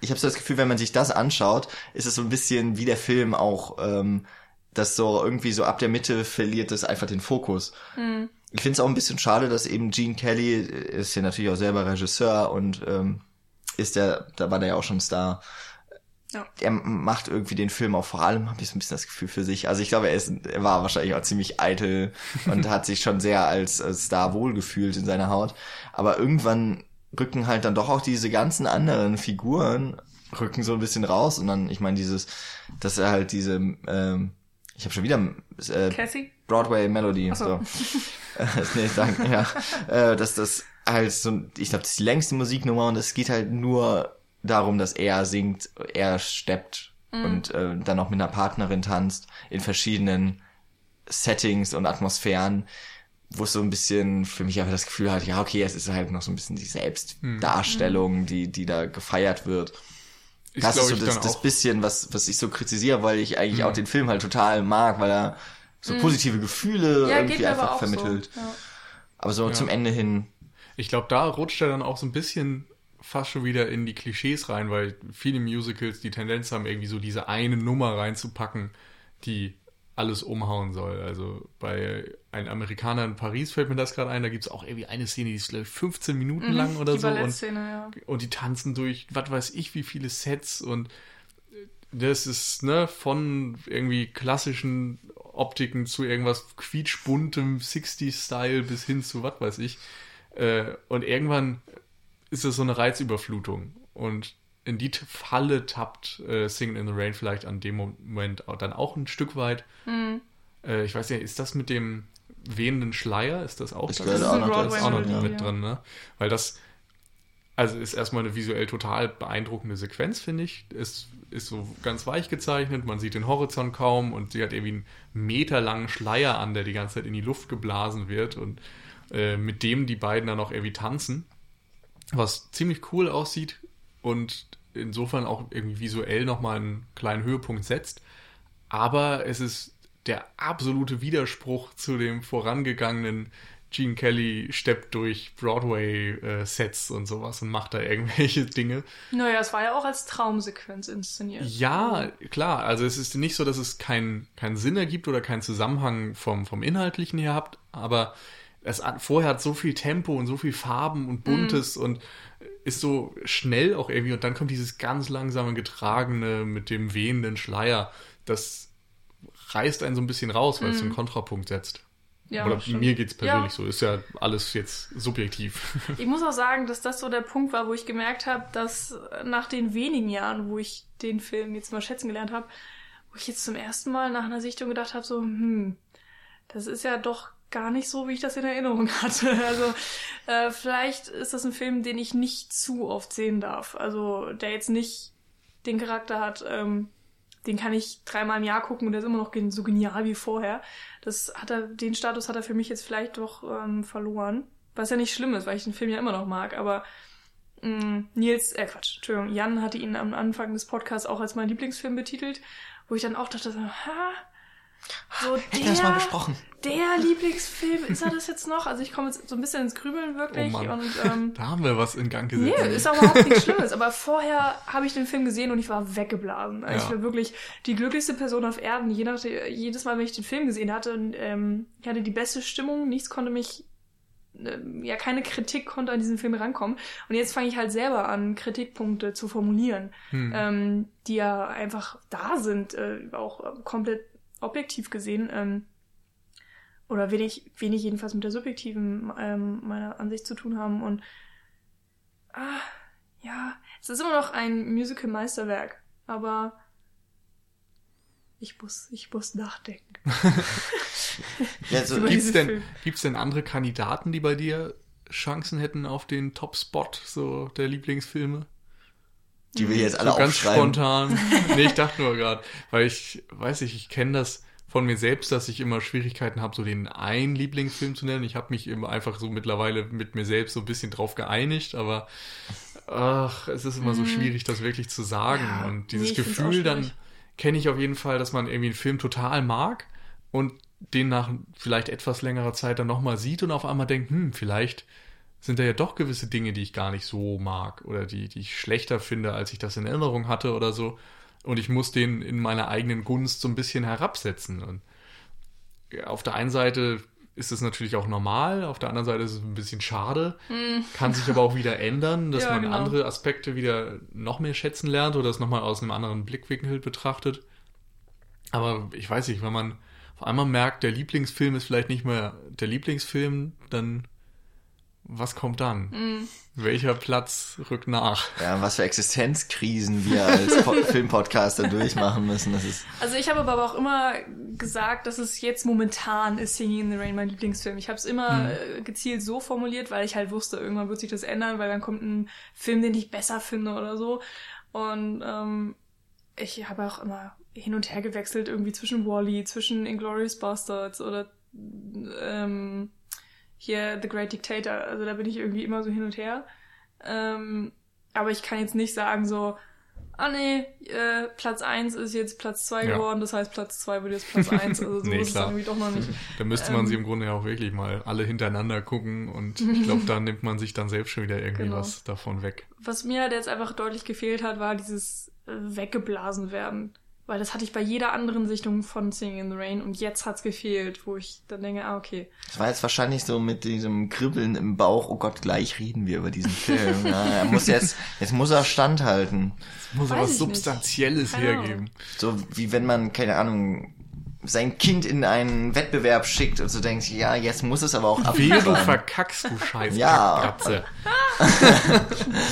ich habe so das Gefühl, wenn man sich das anschaut, ist es so ein bisschen wie der Film auch, ähm, dass so irgendwie so ab der Mitte verliert es einfach den Fokus. Mhm. Ich finde es auch ein bisschen schade, dass eben Gene Kelly ist ja natürlich auch selber Regisseur und ähm, ist der, da war der ja auch schon Star. Ja. Er macht irgendwie den Film auch vor allem, habe ich so ein bisschen das Gefühl für sich. Also ich glaube, er, ist, er war wahrscheinlich auch ziemlich eitel und (laughs) hat sich schon sehr als, als Star wohlgefühlt in seiner Haut. Aber irgendwann rücken halt dann doch auch diese ganzen anderen Figuren rücken so ein bisschen raus und dann, ich meine, dieses, dass er halt diese, ähm, ich habe schon wieder äh, Cassie? Broadway Melody, so. so. (laughs) nee, danke, ja, äh, dass das halt so, ich glaube, das ist die längste Musiknummer und es geht halt nur darum, dass er singt, er steppt mhm. und äh, dann auch mit einer Partnerin tanzt in verschiedenen Settings und Atmosphären, wo es so ein bisschen für mich einfach das Gefühl hat, ja, okay, es ist halt noch so ein bisschen die Selbstdarstellung, mhm. die, die da gefeiert wird. Ich das ist so das, das bisschen, was, was ich so kritisiere, weil ich eigentlich mhm. auch den Film halt total mag, weil er so mhm. positive Gefühle ja, irgendwie einfach vermittelt. So. Ja. Aber so ja. zum Ende hin. Ich glaube, da rutscht er dann auch so ein bisschen fast schon wieder in die Klischees rein, weil viele Musicals die Tendenz haben, irgendwie so diese eine Nummer reinzupacken, die alles umhauen soll. Also bei einem Amerikaner in Paris fällt mir das gerade ein, da gibt es auch irgendwie eine Szene, die ist glaube ich 15 Minuten mhm, lang oder so. Und, ja. und die tanzen durch, was weiß ich, wie viele Sets und das ist ne von irgendwie klassischen Optiken zu irgendwas quietschbuntem 60s-Style bis hin zu was weiß ich. Äh, und irgendwann ist es so eine Reizüberflutung. Und in die Falle tappt äh, Singing in the Rain vielleicht an dem Moment dann auch ein Stück weit. Mhm. Äh, ich weiß nicht, ist das mit dem wehenden Schleier? Ist das auch, das das ist auch noch, das auch noch mit drin, ne? Weil das, also ist erstmal eine visuell total beeindruckende Sequenz, finde ich. Es ist so ganz weich gezeichnet, man sieht den Horizont kaum und sie hat irgendwie einen meterlangen Schleier an, der die ganze Zeit in die Luft geblasen wird und äh, mit dem die beiden dann auch irgendwie tanzen was ziemlich cool aussieht und insofern auch irgendwie visuell nochmal einen kleinen Höhepunkt setzt. Aber es ist der absolute Widerspruch zu dem vorangegangenen Gene Kelly steppt durch Broadway-Sets äh, und sowas und macht da irgendwelche (laughs) Dinge. Naja, es war ja auch als Traumsequenz inszeniert. Ja, klar. Also es ist nicht so, dass es keinen keinen Sinn ergibt oder keinen Zusammenhang vom, vom Inhaltlichen her habt, aber es vorher hat so viel Tempo und so viel Farben und Buntes mm. und ist so schnell auch irgendwie und dann kommt dieses ganz langsame getragene mit dem wehenden Schleier. Das reißt einen so ein bisschen raus, weil mm. es einen mhm. Kontrapunkt setzt. Ja, Oder stimmt. mir geht's persönlich ja. so. Ist ja alles jetzt subjektiv. Ich muss auch sagen, dass das so der Punkt war, wo ich gemerkt habe, dass nach den wenigen Jahren, wo ich den Film jetzt mal schätzen gelernt habe, wo ich jetzt zum ersten Mal nach einer Sichtung gedacht habe, so, hm, das ist ja doch gar nicht so, wie ich das in Erinnerung (laughs) hatte. Also äh, vielleicht ist das ein Film, den ich nicht zu oft sehen darf. Also der jetzt nicht den Charakter hat, ähm, den kann ich dreimal im Jahr gucken und der ist immer noch so genial wie vorher. Das hat er, den Status hat er für mich jetzt vielleicht doch ähm, verloren. Was ja nicht schlimm ist, weil ich den Film ja immer noch mag, aber mh, mm, Nils, äh Quatsch, Entschuldigung, Jan hatte ihn am Anfang des Podcasts auch als mein Lieblingsfilm betitelt, wo ich dann auch dachte, ha, so Hätten wir das mal besprochen. Der Lieblingsfilm, ist er das jetzt noch? Also ich komme jetzt so ein bisschen ins Grübeln wirklich. Oh und, (laughs) ähm, da haben wir was in Gang gesetzt. Nee, ist aber überhaupt nichts (laughs) Schlimmes. Aber vorher habe ich den Film gesehen und ich war weggeblasen. Also ja. Ich war wirklich die glücklichste Person auf Erden. Je nach, jedes Mal, wenn ich den Film gesehen hatte, und, ähm, ich hatte die beste Stimmung. Nichts konnte mich ähm, ja, keine Kritik konnte an diesen Film rankommen. Und jetzt fange ich halt selber an, Kritikpunkte zu formulieren, hm. ähm, die ja einfach da sind, äh, auch komplett objektiv gesehen, ähm, oder wenig, wenig jedenfalls mit der subjektiven ähm, meiner Ansicht zu tun haben. Und ah, ja, es ist immer noch ein Musical-Meisterwerk, aber ich muss, ich muss nachdenken. (laughs) ja, so, (laughs) gibt's denn, gibt's denn andere Kandidaten, die bei dir Chancen hätten auf den Top-Spot so der Lieblingsfilme? Die wir jetzt alle so ganz spontan. (laughs) nee, ich dachte nur gerade, weil ich weiß nicht, ich kenne das von mir selbst, dass ich immer Schwierigkeiten habe, so den einen Lieblingsfilm zu nennen. Ich habe mich immer einfach so mittlerweile mit mir selbst so ein bisschen drauf geeinigt, aber ach, es ist immer so mhm. schwierig, das wirklich zu sagen. Ja, und dieses nee, Gefühl, dann kenne ich auf jeden Fall, dass man irgendwie einen Film total mag und den nach vielleicht etwas längerer Zeit dann nochmal sieht und auf einmal denkt, hm, vielleicht sind da ja doch gewisse Dinge, die ich gar nicht so mag oder die, die ich schlechter finde, als ich das in Erinnerung hatte oder so. Und ich muss den in meiner eigenen Gunst so ein bisschen herabsetzen. Und auf der einen Seite ist es natürlich auch normal, auf der anderen Seite ist es ein bisschen schade, kann sich aber auch wieder ändern, dass (laughs) Ja, man genau. andere Aspekte wieder noch mehr schätzen lernt oder es nochmal aus einem anderen Blickwinkel betrachtet. Aber ich weiß nicht, wenn man auf einmal merkt, der Lieblingsfilm ist vielleicht nicht mehr der Lieblingsfilm, dann was kommt dann? Welcher Platz rückt nach? Ja, was für Existenzkrisen wir als Po- (laughs) Filmpodcaster durchmachen müssen. Das ist Also ich habe aber auch immer gesagt, dass es jetzt momentan ist Singing in the Rain mein Lieblingsfilm. Ich habe es immer äh, gezielt so formuliert, weil ich halt wusste, irgendwann wird sich das ändern, weil dann kommt ein Film, den ich besser finde oder so. Und ähm, ich habe auch immer hin und her gewechselt, irgendwie zwischen Wally, zwischen Inglourious Bastards oder ähm, hier The Great Dictator. Also da bin ich irgendwie immer so hin und her. Ähm, aber ich kann jetzt nicht sagen so, ah nee, äh, Platz 1 ist jetzt Platz 2 Ja. geworden, das heißt Platz 2 wird jetzt Platz 1. Also so (laughs) Nee, ist es klar. irgendwie doch noch nicht. (laughs) Da müsste man sie im Grunde ja auch wirklich mal alle hintereinander gucken und ich (laughs) glaube, da nimmt man sich dann selbst schon wieder irgendwie Genau. was davon weg. Was mir halt jetzt einfach deutlich gefehlt hat, war dieses äh, weggeblasen werden. Weil das hatte ich bei jeder anderen Sichtung von Singing in the Rain und jetzt hat's gefehlt, wo ich dann denke, ah, okay. Das war jetzt wahrscheinlich so mit diesem Kribbeln im Bauch, oh Gott, gleich reden wir über diesen Film. (laughs) Ja, er muss jetzt, jetzt muss er standhalten. Es muss Weiß aber was. Substanzielles Ahnung. hergeben. So wie wenn man, keine Ahnung, sein Kind in einen Wettbewerb schickt und so denkt, ja, jetzt muss es aber auch Wehe, du abliefern. verkackst, du (laughs) scheiß Ja. (laughs)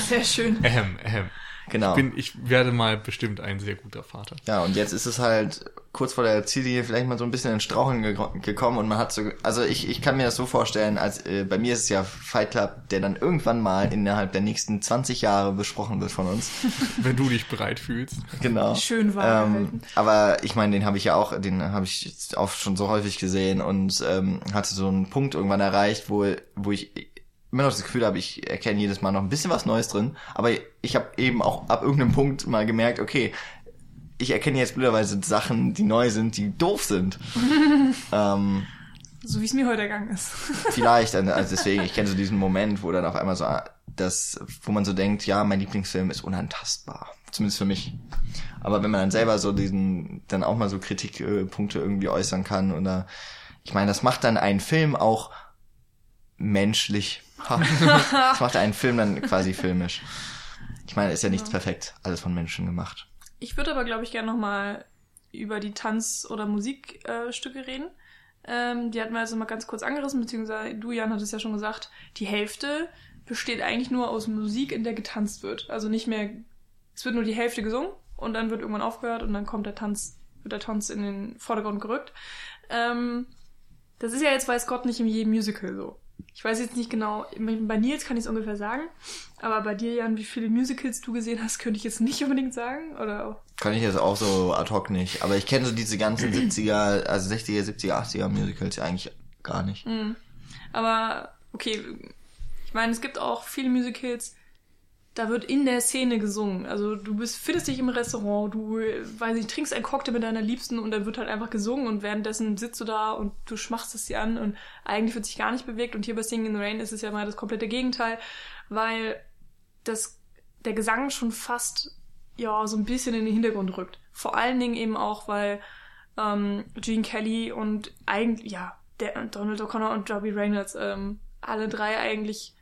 Sehr schön. Ähm, ähm. Genau. Bin, ich werde mal bestimmt ein sehr guter Vater. Ja, und jetzt ist es halt kurz vor der Ziellinie vielleicht mal so ein bisschen in Straucheln ge gekommen und man hat so, also ich, ich kann mir das so vorstellen, als äh, bei mir ist es ja Fight Club, der dann irgendwann mal innerhalb der nächsten 20 Jahre besprochen wird von uns. (laughs) Wenn du dich bereit fühlst. Genau. Schön wahr gehalten. aber ich meine, den habe ich ja auch, den habe ich jetzt auch schon so häufig gesehen und ähm, hatte so einen Punkt irgendwann erreicht, wo, wo ich immer noch das Gefühl habe, ich erkenne jedes Mal noch ein bisschen was Neues drin, aber ich habe eben auch ab irgendeinem Punkt mal gemerkt, okay, ich erkenne jetzt blöderweise Sachen, die neu sind, die doof sind. (laughs) ähm, So wie es mir heute ergangen ist. (laughs) vielleicht, also deswegen, ich kenne so diesen Moment, wo dann auf einmal so das, wo man so denkt, ja, mein Lieblingsfilm ist unantastbar. Zumindest für mich. Aber wenn man dann selber so diesen, dann auch mal so Kritikpunkte irgendwie äußern kann oder, ich meine, das macht dann einen Film auch menschlich. Das (laughs) macht einen Film dann quasi filmisch. Ich meine, ist ja nichts perfekt, alles von Menschen gemacht. Ich würde aber, glaube ich, gerne nochmal über die Tanz- oder Musikstücke äh, reden. Ähm, die hatten wir also mal ganz kurz angerissen, beziehungsweise du, Jan, hat es ja schon gesagt, die Hälfte besteht eigentlich nur aus Musik, in der getanzt wird. Also nicht mehr, es wird nur die Hälfte gesungen und dann wird irgendwann aufgehört und dann kommt der Tanz, wird der Tanz in den Vordergrund gerückt. Ähm, das ist ja jetzt, weiß Gott, nicht in jedem Musical so. Ich weiß jetzt nicht genau, bei Nils kann ich es ungefähr sagen, aber bei dir, Jan, wie viele Musicals du gesehen hast, könnte ich jetzt nicht (laughs) unbedingt sagen. Oder Kann ich jetzt auch so ad hoc nicht. Aber ich kenne so diese ganzen (clears throat) 70er, also 60er, 70er, 80er Musicals eigentlich gar nicht. Mhm. Aber okay, ich meine, es gibt auch viele Musicals, da wird in der Szene gesungen. Also du bist, findest dich im Restaurant, du, weiß nicht, trinkst einen Cocktail mit deiner Liebsten und dann wird halt einfach gesungen und währenddessen sitzt du da und du schmachst es dir an und eigentlich wird sich gar nicht bewegt. Und hier bei Singing in the Rain ist es ja mal das komplette Gegenteil, weil das, der Gesang schon fast, ja, so ein bisschen in den Hintergrund rückt. Vor allen Dingen eben auch, weil ähm, Gene Kelly und eigentlich, ja, der Donald O'Connor und Robbie Reynolds, ähm, alle drei eigentlich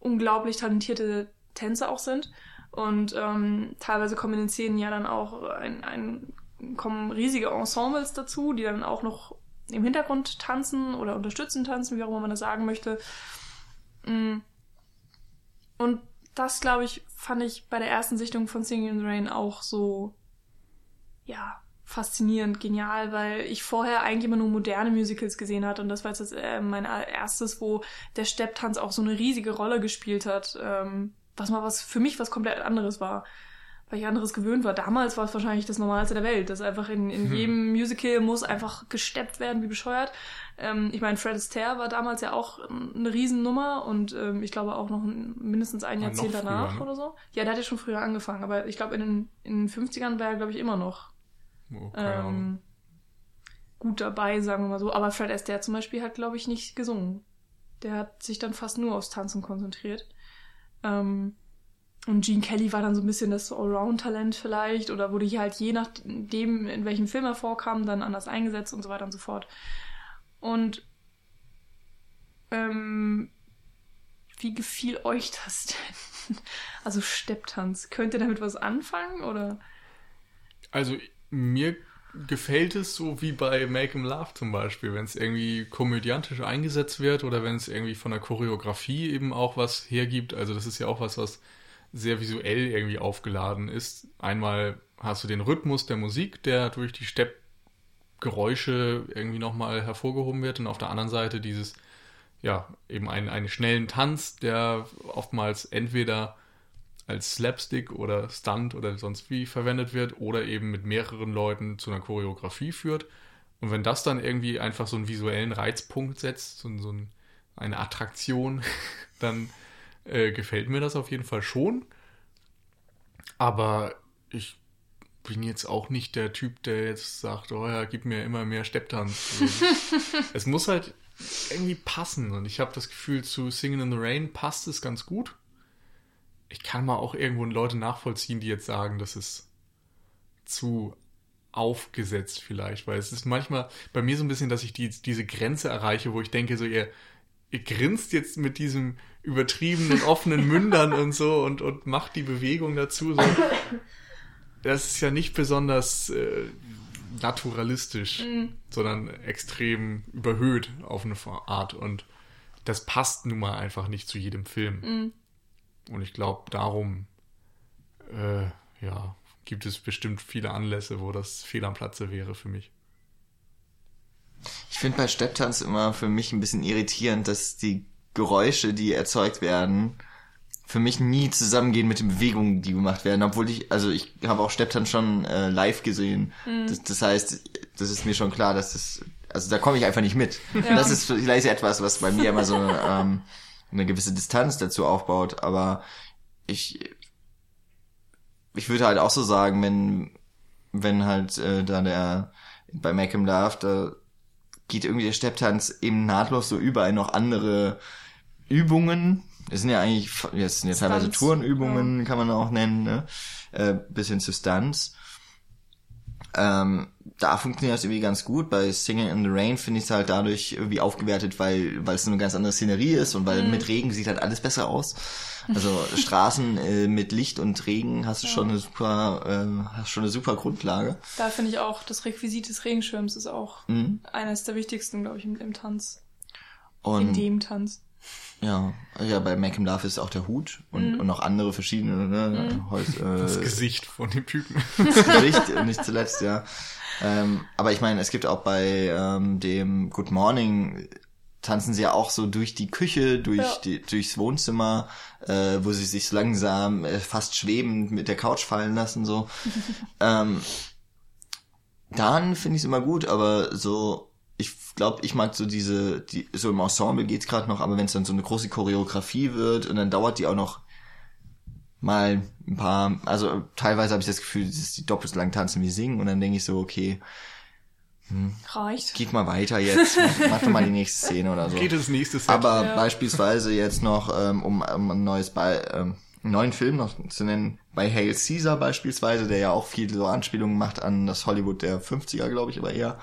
unglaublich talentierte Tänzer auch sind. Und ähm, teilweise kommen in den Szenen ja dann auch ein, ein, kommen riesige Ensembles dazu, die dann auch noch im Hintergrund tanzen oder unterstützen tanzen, wie auch immer man das sagen möchte. Mm. Und das, glaube ich, fand ich bei der ersten Sichtung von Singing in the Rain auch so, ja, faszinierend, genial, weil ich vorher eigentlich immer nur moderne Musicals gesehen hatte und das war jetzt das, äh, mein erstes, wo der Stepptanz auch so eine riesige Rolle gespielt hat, ähm, was mal was für mich was komplett anderes war, weil ich anderes gewöhnt war. Damals war es wahrscheinlich das Normalste der Welt, dass einfach in, in Hm. jedem Musical muss einfach gesteppt werden, wie bescheuert. Ähm, ich meine, Fred Astaire war damals ja auch eine Riesennummer und ähm, ich glaube auch noch ein, mindestens ein Jahrzehnt früher, danach ne? oder so. Ja, der hat ja schon früher angefangen, aber ich glaube in den, in den 50ern war er, glaube ich, immer noch Oh, ähm, gut dabei, sagen wir mal so. Aber Fred Astaire zum Beispiel hat, glaube ich, nicht gesungen. Der hat sich dann fast nur aufs Tanzen konzentriert. Ähm, und Gene Kelly war dann so ein bisschen das Allround-Talent vielleicht oder wurde hier halt je nachdem, in welchem Film er vorkam, dann anders eingesetzt und so weiter und so fort. Und ähm, wie gefiel euch das denn? (laughs) Also Stepptanz. Könnt ihr damit was anfangen oder? Also mir gefällt es so wie bei Make 'em Love zum Beispiel, wenn es irgendwie komödiantisch eingesetzt wird oder wenn es irgendwie von der Choreografie eben auch was hergibt. Also das ist ja auch was, was sehr visuell irgendwie aufgeladen ist. Einmal hast du den Rhythmus der Musik, der durch die Steppgeräusche irgendwie nochmal hervorgehoben wird und auf der anderen Seite dieses, ja, eben einen, einen schnellen Tanz, der oftmals entweder als Slapstick oder Stunt oder sonst wie verwendet wird oder eben mit mehreren Leuten zu einer Choreografie führt. Und wenn das dann irgendwie einfach so einen visuellen Reizpunkt setzt, so, so eine Attraktion, (laughs) dann äh, gefällt mir das auf jeden Fall schon. Aber ich bin jetzt auch nicht der Typ, der jetzt sagt, oh ja, gib mir immer mehr Stepptanz. (laughs) Es muss halt irgendwie passen. Und ich habe das Gefühl, zu Singing in the Rain passt es ganz gut. Ich kann mal auch irgendwo Leute nachvollziehen, die jetzt sagen, das ist zu aufgesetzt vielleicht, weil es ist manchmal bei mir so ein bisschen, dass ich die, diese Grenze erreiche, wo ich denke, so ihr, ihr grinst jetzt mit diesem übertriebenen offenen Mündern (laughs) und so und, und macht die Bewegung dazu. So. Das ist ja nicht besonders äh, naturalistisch, mhm. sondern extrem überhöht auf eine Art. Und das passt nun mal einfach nicht zu jedem Film. Mhm. Und ich glaube, darum äh, ja, gibt es bestimmt viele Anlässe, wo das fehl am Platze wäre für mich. Ich finde bei Stepptanz immer für mich ein bisschen irritierend, dass die Geräusche, die erzeugt werden, für mich nie zusammengehen mit den Bewegungen, die gemacht werden. Obwohl ich, also ich habe auch Stepptanz schon äh, live gesehen. Mhm. Das, das, heißt, das ist mir schon klar, dass das, also da komme ich einfach nicht mit. Ja. Das ist vielleicht etwas, was bei mir immer so ähm, eine gewisse Distanz dazu aufbaut. Aber ich, ich würde halt auch so sagen, wenn, wenn halt äh, da der bei Make Him Love, da geht irgendwie der Stepptanz eben nahtlos so überall noch andere Übungen. Das sind ja eigentlich, jetzt sind ja teilweise Turnübungen, ja. kann man auch nennen, ne? Äh, bisschen zu Stunts. Ähm, da funktioniert das irgendwie ganz gut. Bei Singing in the Rain finde ich es halt dadurch irgendwie aufgewertet, weil, weil es eine ganz andere Szenerie ist und weil mhm. mit Regen sieht halt alles besser aus. Also (laughs) Straßen äh, mit Licht und Regen hast du ja. schon eine super, äh, hast schon eine super Grundlage. Da finde ich auch, das Requisit des Regenschirms ist auch mhm. eines der wichtigsten, glaube ich, im, im Tanz. Und in dem Tanz. Ja, ja, bei Make Him Love ist auch der Hut und, mhm. und noch andere verschiedene, ne, mhm. Holz, äh, Das Gesicht von dem Typen. Das (laughs) Gesicht, nicht zuletzt, ja. Ähm, aber ich meine, es gibt auch bei ähm, dem Good Morning tanzen sie ja auch so durch die Küche, durch ja. die, durchs Wohnzimmer, äh, wo sie sich so langsam äh, fast schwebend mit der Couch fallen lassen, so. (laughs) ähm, dann finde ich es immer gut, aber so glaube, ich mag so diese, die, so im Ensemble geht's gerade noch, aber wenn es dann so eine große Choreografie wird und dann dauert die auch noch mal ein paar, also teilweise habe ich das Gefühl, dass die doppelt so lang tanzen wie singen und dann denke ich so, okay, hm, reicht. Geht mal weiter jetzt, mach doch mal die nächste Szene oder so. Geht das nächste Set. Aber ja. beispielsweise jetzt noch, ähm, um, um ein neues Be ähm, einen neuen Film noch zu nennen, bei Hail Caesar beispielsweise, der ja auch viel so Anspielungen macht an das Hollywood der 50er, glaube ich, aber eher.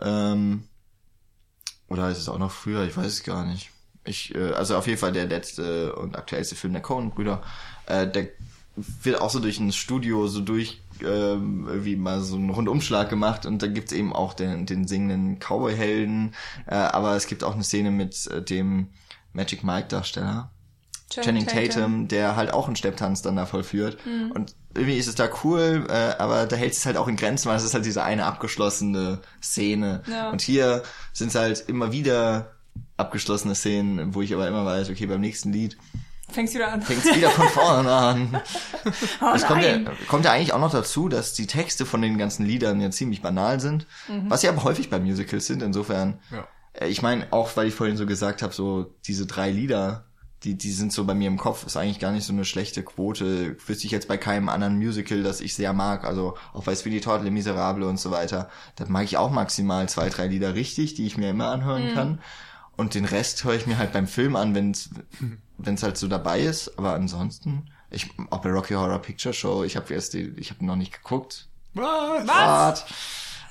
Ähm, oder ist es auch noch früher? Ich weiß es gar nicht. Ich, äh, also auf jeden Fall der letzte und aktuellste Film der Coen-Brüder. Äh, der wird auch so durch ein Studio so durch äh, irgendwie mal so einen Rundumschlag gemacht und da gibt's eben auch den, den singenden Cowboy-Helden, äh, aber es gibt auch eine Szene mit äh, dem Magic Mike-Darsteller, Channing Tatum, Tatum, der halt auch einen Stepptanz dann da vollführt. Mhm. Und irgendwie ist es da cool, äh, aber da hält es halt auch in Grenzen, weil es ist halt diese eine abgeschlossene Szene. Ja. Und hier sind es halt immer wieder abgeschlossene Szenen, wo ich aber immer weiß, okay, beim nächsten Lied fängst wieder an. Fängst wieder von vorne an. (laughs) oh, es kommt ja, kommt ja eigentlich auch noch dazu, dass die Texte von den ganzen Liedern ja ziemlich banal sind, mhm. was ja aber häufig bei Musicals sind. Insofern, ja. Äh, ich meine, auch weil ich vorhin so gesagt habe, so diese drei Lieder, die, die sind so bei mir im Kopf, ist eigentlich gar nicht so eine schlechte Quote. Wüsste ich jetzt bei keinem anderen Musical, das ich sehr mag. Also auch bei Sweetie Todd, Les Miserable und so weiter. Da mag ich auch maximal zwei, drei Lieder richtig, die ich mir immer anhören mhm. kann. Und den Rest höre ich mir halt beim Film an, wenn es halt so dabei ist. Aber ansonsten, ich auch bei Rocky Horror Picture Show, ich habe erst die, ich habe noch nicht geguckt. Was? Was?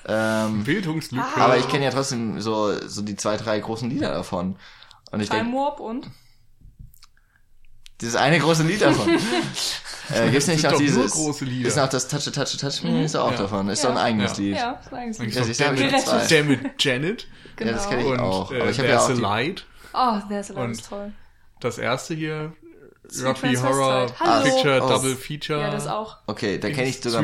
Ähm, Bildungslücke. aber ich kenne ja trotzdem so so die zwei drei großen Lieder davon. Und ich Time denke, Warp und dieses eine große Lied davon. (laughs) äh, gibt's nicht nur dieses? große Lieder. Ist noch das Touch Touch Touch Me? Ist auch Ja. davon. Ist Ja. doch ein eigenes Ja. Lied. ja, das so. Ja, gibt's siehst noch du, der, mit, der mit Janet Genau. Ja, das kenne ich und auch. äh, Aber ich habe ja auch a die, Light. Oh, there's a Und- ist toll. Das erste hier, Sweet Rocky Horror. Picture Oh. Double Feature. Ja, das auch. Okay, da kenne ich sogar.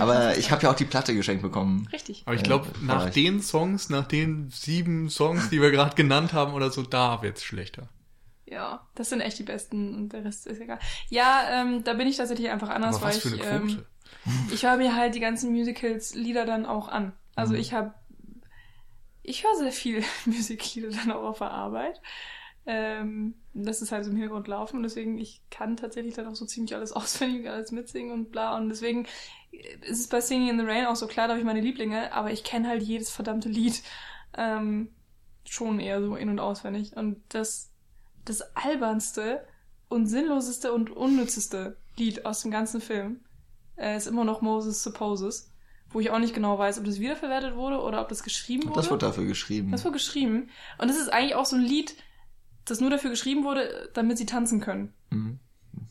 Aber ich habe ja auch die Platte geschenkt bekommen. Richtig. Aber ich Ja, glaube, nach vielleicht. den Songs, nach den sieben Songs, die wir gerade genannt haben oder so, da wird's schlechter. Ja, das sind echt die besten und der Rest ist egal. Ja, ähm, da bin ich tatsächlich einfach anders, Aber weil was für eine ich, Quote. ähm, ich höre mir halt die ganzen Musicals-Lieder dann auch an. Also Mhm. ich habe, ich höre sehr viel (laughs) Musiklieder dann auch auf der Arbeit. Ähm, das ist halt so im Hintergrund laufen und deswegen, ich kann tatsächlich dann auch so ziemlich alles (laughs) auswendig, alles mitsingen und bla und deswegen ist es bei Singing in the Rain auch so klar, da habe ich meine Lieblinge, aber ich kenne halt jedes verdammte Lied ähm, schon eher so in- und auswendig und das das albernste und sinnloseste und unnützeste Lied aus dem ganzen Film äh, ist immer noch Moses Supposes, wo ich auch nicht genau weiß, ob das wiederverwertet wurde oder ob das geschrieben wurde. Das wurde dafür geschrieben. Das wurde geschrieben. Und das ist eigentlich auch so ein Lied, das nur dafür geschrieben wurde, damit sie tanzen können. Mhm.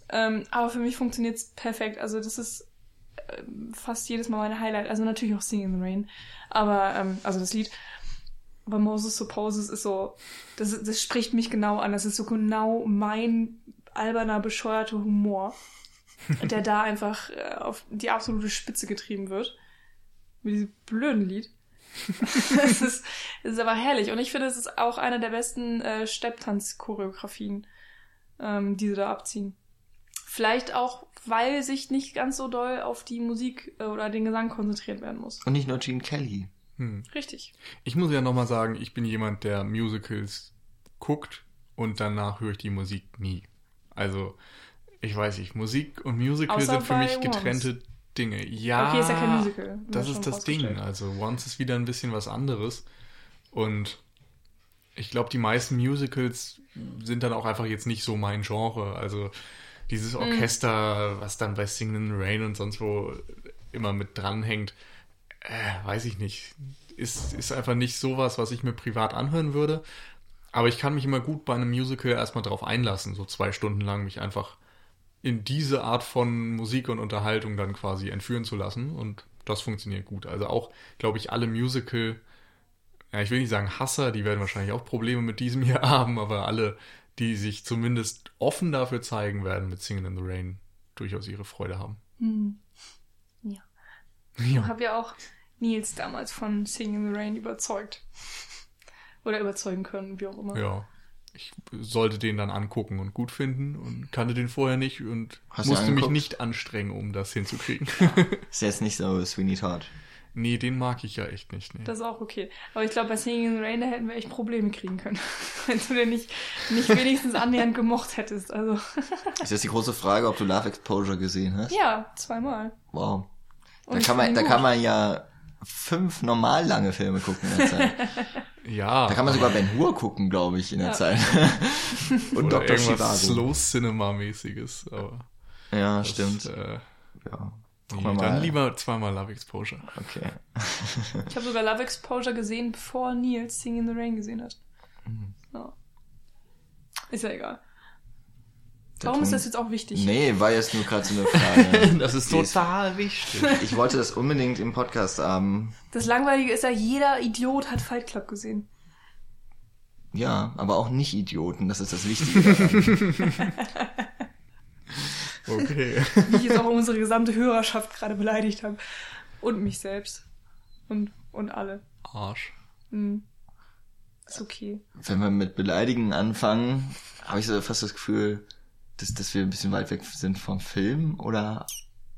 Ähm, aber für mich funktioniert's perfekt. Also das ist ähm, fast jedes Mal meine Highlight. Also natürlich auch Sing in the Rain. Aber, ähm, also das Lied. Aber Moses Supposes ist so, das, das spricht mich genau an. Das ist so genau mein alberner, bescheuerter Humor, (laughs) der da einfach äh, auf die absolute Spitze getrieben wird. Mit diesem blöden Lied. (laughs) das, ist, das ist aber herrlich. Und ich finde, es ist auch eine der besten äh, Stepptanz-Choreografien, ähm, die sie da abziehen. Vielleicht auch, weil sich nicht ganz so doll auf die Musik äh, oder den Gesang konzentriert werden muss. Und nicht nur Gene Kelly. Hm. Richtig. Ich muss ja nochmal sagen, ich bin jemand, der Musicals guckt und danach höre ich die Musik nie. Also, ich weiß nicht, Musik und Musical Außer sind für mich Once. getrennte Dinge. Ja, Okay, ist ja kein Musical. Das ist das Ding. Also, Once ist wieder ein bisschen was anderes. Und ich glaube, die meisten Musicals sind dann auch einfach jetzt nicht so mein Genre. Also, Mhm. dieses Orchester, was dann bei Singing in the Rain und sonst wo immer mit dranhängt, äh, weiß ich nicht. Ist, ist einfach nicht sowas, was ich mir privat anhören würde. Aber ich kann mich immer gut bei einem Musical erstmal drauf einlassen, so zwei Stunden lang mich einfach in diese Art von Musik und Unterhaltung dann quasi entführen zu lassen. Und das funktioniert gut. Also auch, glaube ich, alle Musical, ja, ich will nicht sagen Hasser, die werden wahrscheinlich auch Probleme mit diesem hier (laughs) haben, aber alle, die sich zumindest offen dafür zeigen, werden mit Singing in the Rain durchaus ihre Freude haben. Hm. Ja. Ich Ja. habe ja auch Nils damals von Singing in the Rain überzeugt. Oder überzeugen können, wie auch immer. Ja. Ich sollte den dann angucken und gut finden und kannte den vorher nicht und Hast musste mich nicht anstrengen, um das hinzukriegen. (laughs) Ist jetzt nicht so Sweeney Todd. nee, den mag ich ja echt nicht. Nee. Das ist auch okay. Aber ich glaube, bei Singing in the Rain, da hätten wir echt Probleme kriegen können. (laughs) Wenn du den nicht, nicht wenigstens annähernd gemocht hättest. Also, (laughs) Ist jetzt die große Frage, ob du Love Exposure gesehen hast? ja, zweimal. Wow. Da Und ich kann man, da kann man ja fünf normal lange Filme gucken in der Zeit. (laughs) ja. Da kann man sogar Ben Hur gucken, glaube ich, in der Ja. Zeit. (laughs) Und oder Dr. irgendwas Chivago. Slow Cinema-mäßiges. Aber Ja, das, stimmt. Äh, ja. nee, dann lieber zweimal Love Exposure. Okay. (laughs) Ich habe sogar Love Exposure gesehen, bevor Nils Singing in the Rain gesehen hat. Mhm. Ja. Ist ja egal. Warum ist Ton- das jetzt auch wichtig? Nee, war jetzt nur gerade so eine (laughs) Frage. Das ist Die ist- total wichtig. (laughs) Ich wollte das unbedingt im Podcast haben. Das Langweilige ist ja, jeder Idiot hat Fight Club gesehen. Ja, aber auch nicht Idioten, das ist das Wichtige. (laughs) Okay. Wie ich jetzt auch unsere gesamte Hörerschaft gerade beleidigt habe. Und mich selbst. Und, und alle. Arsch. Hm. Ist okay. Wenn wir mit Beleidigen anfangen, habe ich so fast das Gefühl, dass, dass wir ein bisschen weit weg sind vom Film oder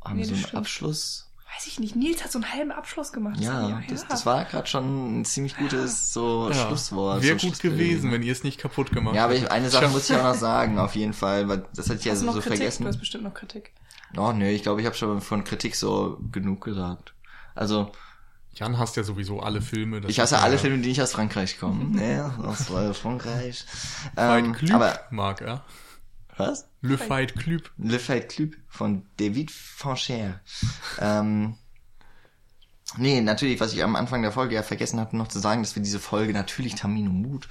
haben Nee, wir so einen stimmt. Abschluss? Weiß ich nicht. Nils hat so einen halben Abschluss gemacht. Ja, das, das war gerade schon ein ziemlich gutes so Ja. Schlusswort. Wäre so gut gewesen, wenn ihr es nicht kaputt gemacht Ja, aber ich, eine Sache muss ich auch noch sagen, auf jeden Fall, weil das hatte ich ja so, noch so Kritik? Du vergessen. hast bestimmt noch Kritik. Oh, nee, ich glaube, ich habe schon von Kritik so genug gesagt. Also, Jan hasst ja sowieso alle Filme. das Ich hasse ist alle ja- Filme, die nicht aus Frankreich kommen. (laughs) ja, aus Frankreich. Ähm, Club aber, mag er. Was? Le Fight Club. Le Fight Club von David Fancher. ähm, nee, natürlich, was ich am Anfang der Folge ja vergessen hatte noch zu sagen, dass wir diese Folge natürlich Tamino Mut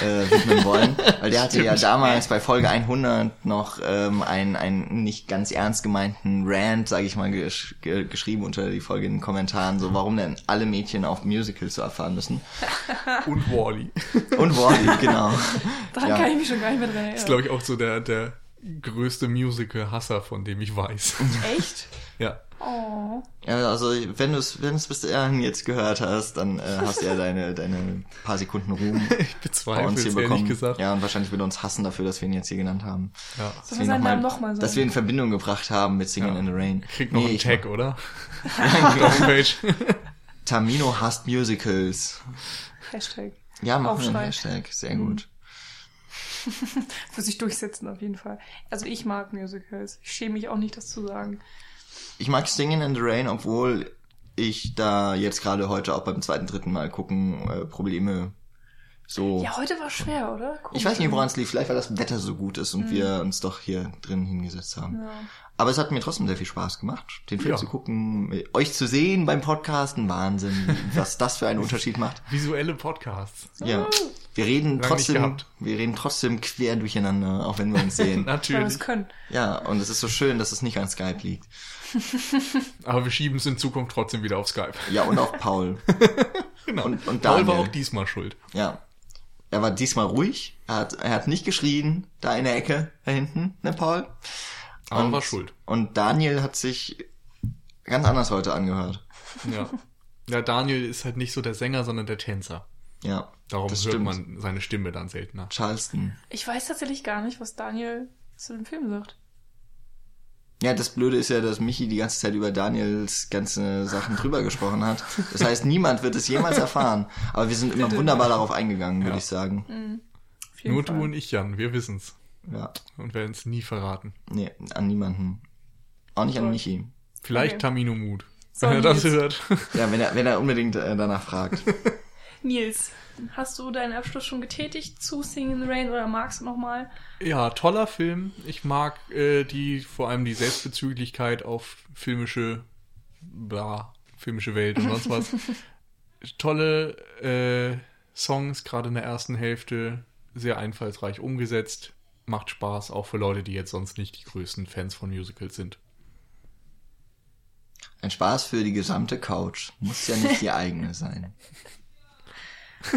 äh, widmen wollen, (laughs) weil der hatte ja Stimmt. damals bei Folge 100 noch ähm, einen, einen nicht ganz ernst gemeinten Rant, sage ich mal, gesch ge geschrieben unter die Folge in den Kommentaren, so warum denn alle Mädchen auf Musicals so erfahren müssen. (laughs) Und Wally. Und Wally, genau. (laughs) Daran Ja. kann ich mich schon gar nicht mehr dran ist, erinnern. glaube ich, auch so der, der größte Musical-Hasser, von dem ich weiß. Echt? ja. Oh. Ja, also wenn du es wenn du's bis dahin jetzt gehört hast, dann äh, hast du ja deine, (laughs) deine paar Sekunden Ruhm (laughs) Ich bei bezweifle uns es hier ehrlich bekommen. gesagt. Ja, und wahrscheinlich wird er uns hassen dafür, dass wir ihn jetzt hier genannt haben. Ja. Dass Sollen wir ihn Namen noch mal sagen? Dass wir ihn in Verbindung gebracht haben mit Singing Ja. in the Rain. Kriegt noch Nee, einen ich- Tag, oder? (laughs) Tamino hasst Musicals. Hashtag. Ja, machen wir einen. Hashtag. Sehr Mhm. gut. Wird sich durchsetzen auf jeden Fall. Also ich mag Musicals. Ich schäme mich auch nicht, das zu sagen. Ich mag Singing in the Rain, obwohl ich da jetzt gerade heute auch beim zweiten, dritten Mal gucken äh, Probleme so... Ja, heute war schwer, oder? Oh. ich weiß nicht, woran es liegt. Vielleicht, weil das Wetter so gut ist und wir uns doch hier drin hingesetzt haben. Mhm. Ja. Aber es hat mir trotzdem sehr viel Spaß gemacht, den Film Ja. zu gucken, euch zu sehen beim Podcasten. Wahnsinn, was das für einen (laughs) Unterschied macht. Visuelle Podcasts. Ja. Wir reden trotzdem, wir reden trotzdem quer durcheinander, auch wenn wir uns sehen. (laughs) Weil wir Natürlich. es können. ja, und es ist so schön, dass es nicht an Skype liegt. (laughs) Aber wir schieben es in Zukunft trotzdem wieder auf Skype. Ja, und auch Paul. (laughs) Genau. Und- und Paul war auch diesmal schuld. Ja. Er war diesmal ruhig. Er hat, er hat nicht geschrien, da in der Ecke, da hinten, ne, Paul? Aber und, war schuld. Und Daniel hat sich ganz anders heute angehört. Ja. Ja, Daniel ist halt nicht so der Sänger, sondern der Tänzer. Ja. Darum das hört stimmt. man seine Stimme dann seltener. Charleston. Ich weiß tatsächlich gar nicht, was Daniel zu dem Film sagt. Ja, das Blöde ist ja, dass Michi die ganze Zeit über Daniels ganze Sachen drüber gesprochen hat. Das heißt, (laughs) niemand wird es jemals erfahren. Aber wir sind immer wunderbar darauf eingegangen, würde Ja. ich sagen. Jeden Nur Fall. du und ich, Jan, wir wissen's. Ja. Und werden es nie verraten. Nee, an niemanden. Auch nicht an Toll. Michi. Vielleicht Okay. Tamino Mut. So, wenn er das hört. Ja, wenn er, wenn er unbedingt äh, danach fragt. (laughs) Nils, hast du deinen Abschluss schon getätigt zu Sing in the Rain oder magst du nochmal? Ja, toller Film. Ich mag äh, die, vor allem die Selbstbezüglichkeit auf filmische, bla, filmische Welt und sonst was. (laughs) Tolle äh, Songs, gerade in der ersten Hälfte, sehr einfallsreich umgesetzt. Macht Spaß, auch für Leute, die jetzt sonst nicht die größten Fans von Musicals sind. Ein Spaß für die gesamte Couch. Muss ja nicht die eigene sein. (laughs)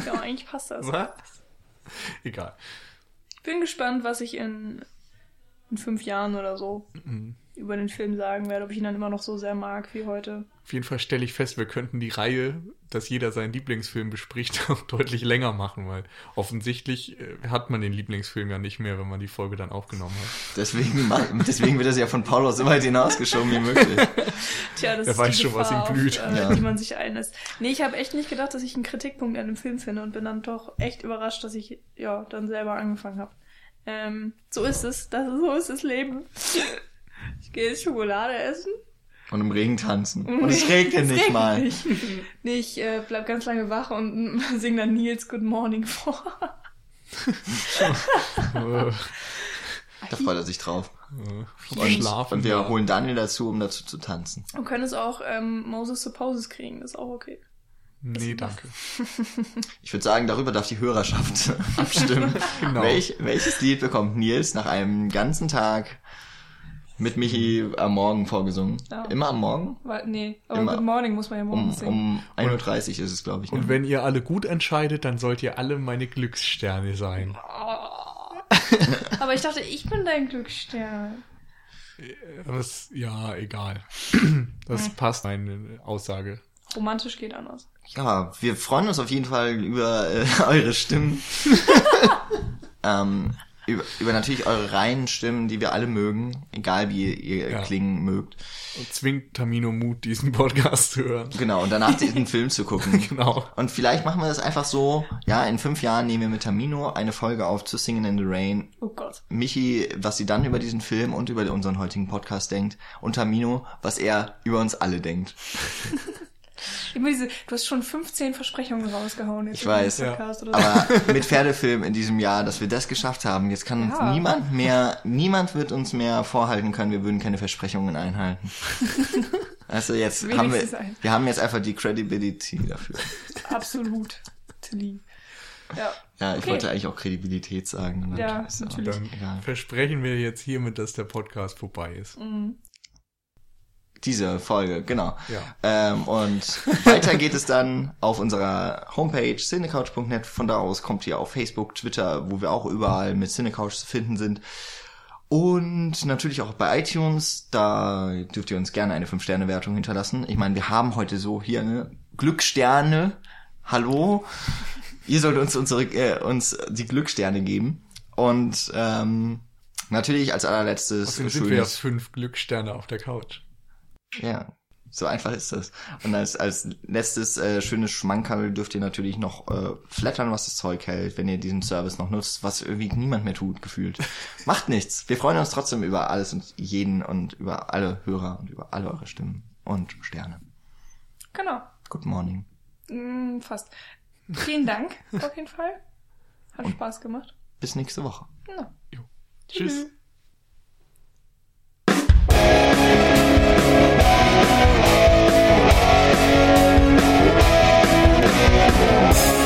Ja, eigentlich passt das. Was? Egal. Bin gespannt, was ich in, in fünf Jahren oder so Mhm. Über den Film sagen werde, ob ich ihn dann immer noch so sehr mag wie heute. Auf jeden Fall stelle ich fest, wir könnten die Reihe, dass jeder seinen Lieblingsfilm bespricht, (laughs) auch deutlich länger machen, weil offensichtlich äh, hat man den Lieblingsfilm ja nicht mehr, wenn man die Folge dann aufgenommen hat. Deswegen, deswegen wird das ja von Paulus so weit hinausgeschoben wie möglich. (laughs) Tja, das Der ist weiß die schon, was ihm blüht. Auf, äh, Ja. die man sich einlässt. Nee, ich habe echt nicht gedacht, dass ich einen Kritikpunkt an dem Film finde und bin dann doch echt überrascht, dass ich ja dann selber angefangen habe. Ähm, so ist es. Das ist, so ist das Leben. Ich gehe jetzt Schokolade essen. Und im Regen tanzen. (laughs) Und es regnet Es nicht regnet mal. nicht. (laughs) Nee, ich äh, bleib ganz lange wach und (laughs) sing dann Nils Good Morning vor. Da freut er sich drauf. äh, Und, Schlafen. und wir ja. holen Daniel dazu, um dazu zu tanzen. Und können es auch ähm, Moses Supposes kriegen, ist auch okay. Nee, danke. Ich würde sagen, darüber darf die Hörerschaft abstimmen. Genau. Welch, welches Lied bekommt Nils nach einem ganzen Tag mit Michi am Morgen vorgesungen? Ja. Immer am Morgen? Weil, nee, aber Immer. Good Morning muss man ja Um, morgens singen. um 1.30 Uhr ist es, glaube ich. Ne? Und wenn ihr alle gut entscheidet, dann sollt ihr alle meine Glückssterne sein. Aber ich dachte, ich bin dein Glücksstern. Das, ja, egal. (clears throat) Das passt, meine Aussage. Romantisch geht anders. Ja, wir freuen uns auf jeden Fall über äh, (laughs) eure Stimmen. (laughs) ähm, über, über natürlich eure reinen Stimmen, die wir alle mögen, egal wie ihr Ja. klingen mögt. Und zwingt Tamino Mut, diesen Podcast zu hören. Genau, und danach (laughs) den Film zu gucken. Genau. Und vielleicht machen wir das einfach so, ja, in fünf Jahren nehmen wir mit Tamino eine Folge auf zu Singing in the Rain. Oh Gott. Michi, was sie dann über diesen Film und über unseren heutigen Podcast denkt. Und Tamino, was er über uns alle denkt. (laughs) (laughs) Immer diese, du hast schon 15 Versprechungen rausgehauen jetzt Ich in diesem weiß, ja. Podcast oder so. Aber mit Pferdefilm in diesem Jahr, dass wir das geschafft haben, jetzt kann uns Ja. niemand mehr, niemand wird uns mehr vorhalten können, wir würden keine Versprechungen einhalten. (laughs) Also jetzt haben wir, wir haben jetzt einfach die Credibility dafür. Absolut. Tilly. Ja. Ja, ich Okay. wollte eigentlich auch Kredibilität sagen. Ja, natürlich. Dann Egal. versprechen wir jetzt hiermit, dass der Podcast vorbei ist. Diese Folge, genau. Ja. Ähm, und weiter geht es dann auf unserer Homepage cinecouch.net. Von da aus kommt ihr auf Facebook, Twitter, wo wir auch überall mit Cinecouch zu finden sind. Und natürlich auch bei iTunes, da dürft ihr uns gerne eine 5-Sterne-Wertung hinterlassen. Ich meine, wir haben heute so hier eine Glückssterne. Hallo. Ihr sollt uns unsere, äh, uns die Glückssterne geben. Und ähm, natürlich als allerletztes Außerdem sind wir ja fünf Glückssterne auf der Couch. Ja, so einfach ist das. Und als, als letztes äh, schönes Schmankerl dürft ihr natürlich noch äh, flattern, was das Zeug hält, wenn ihr diesen Service noch nutzt, was irgendwie niemand mehr tut, gefühlt. (laughs) Macht nichts. Wir freuen uns trotzdem über alles und jeden und über alle Hörer und über alle eure Stimmen und Sterne. Genau. Good morning. Mm, fast. Vielen Dank auf jeden Fall. Hat Spaß gemacht. Bis nächste Woche. Ja. Jo. Tschüss. We'll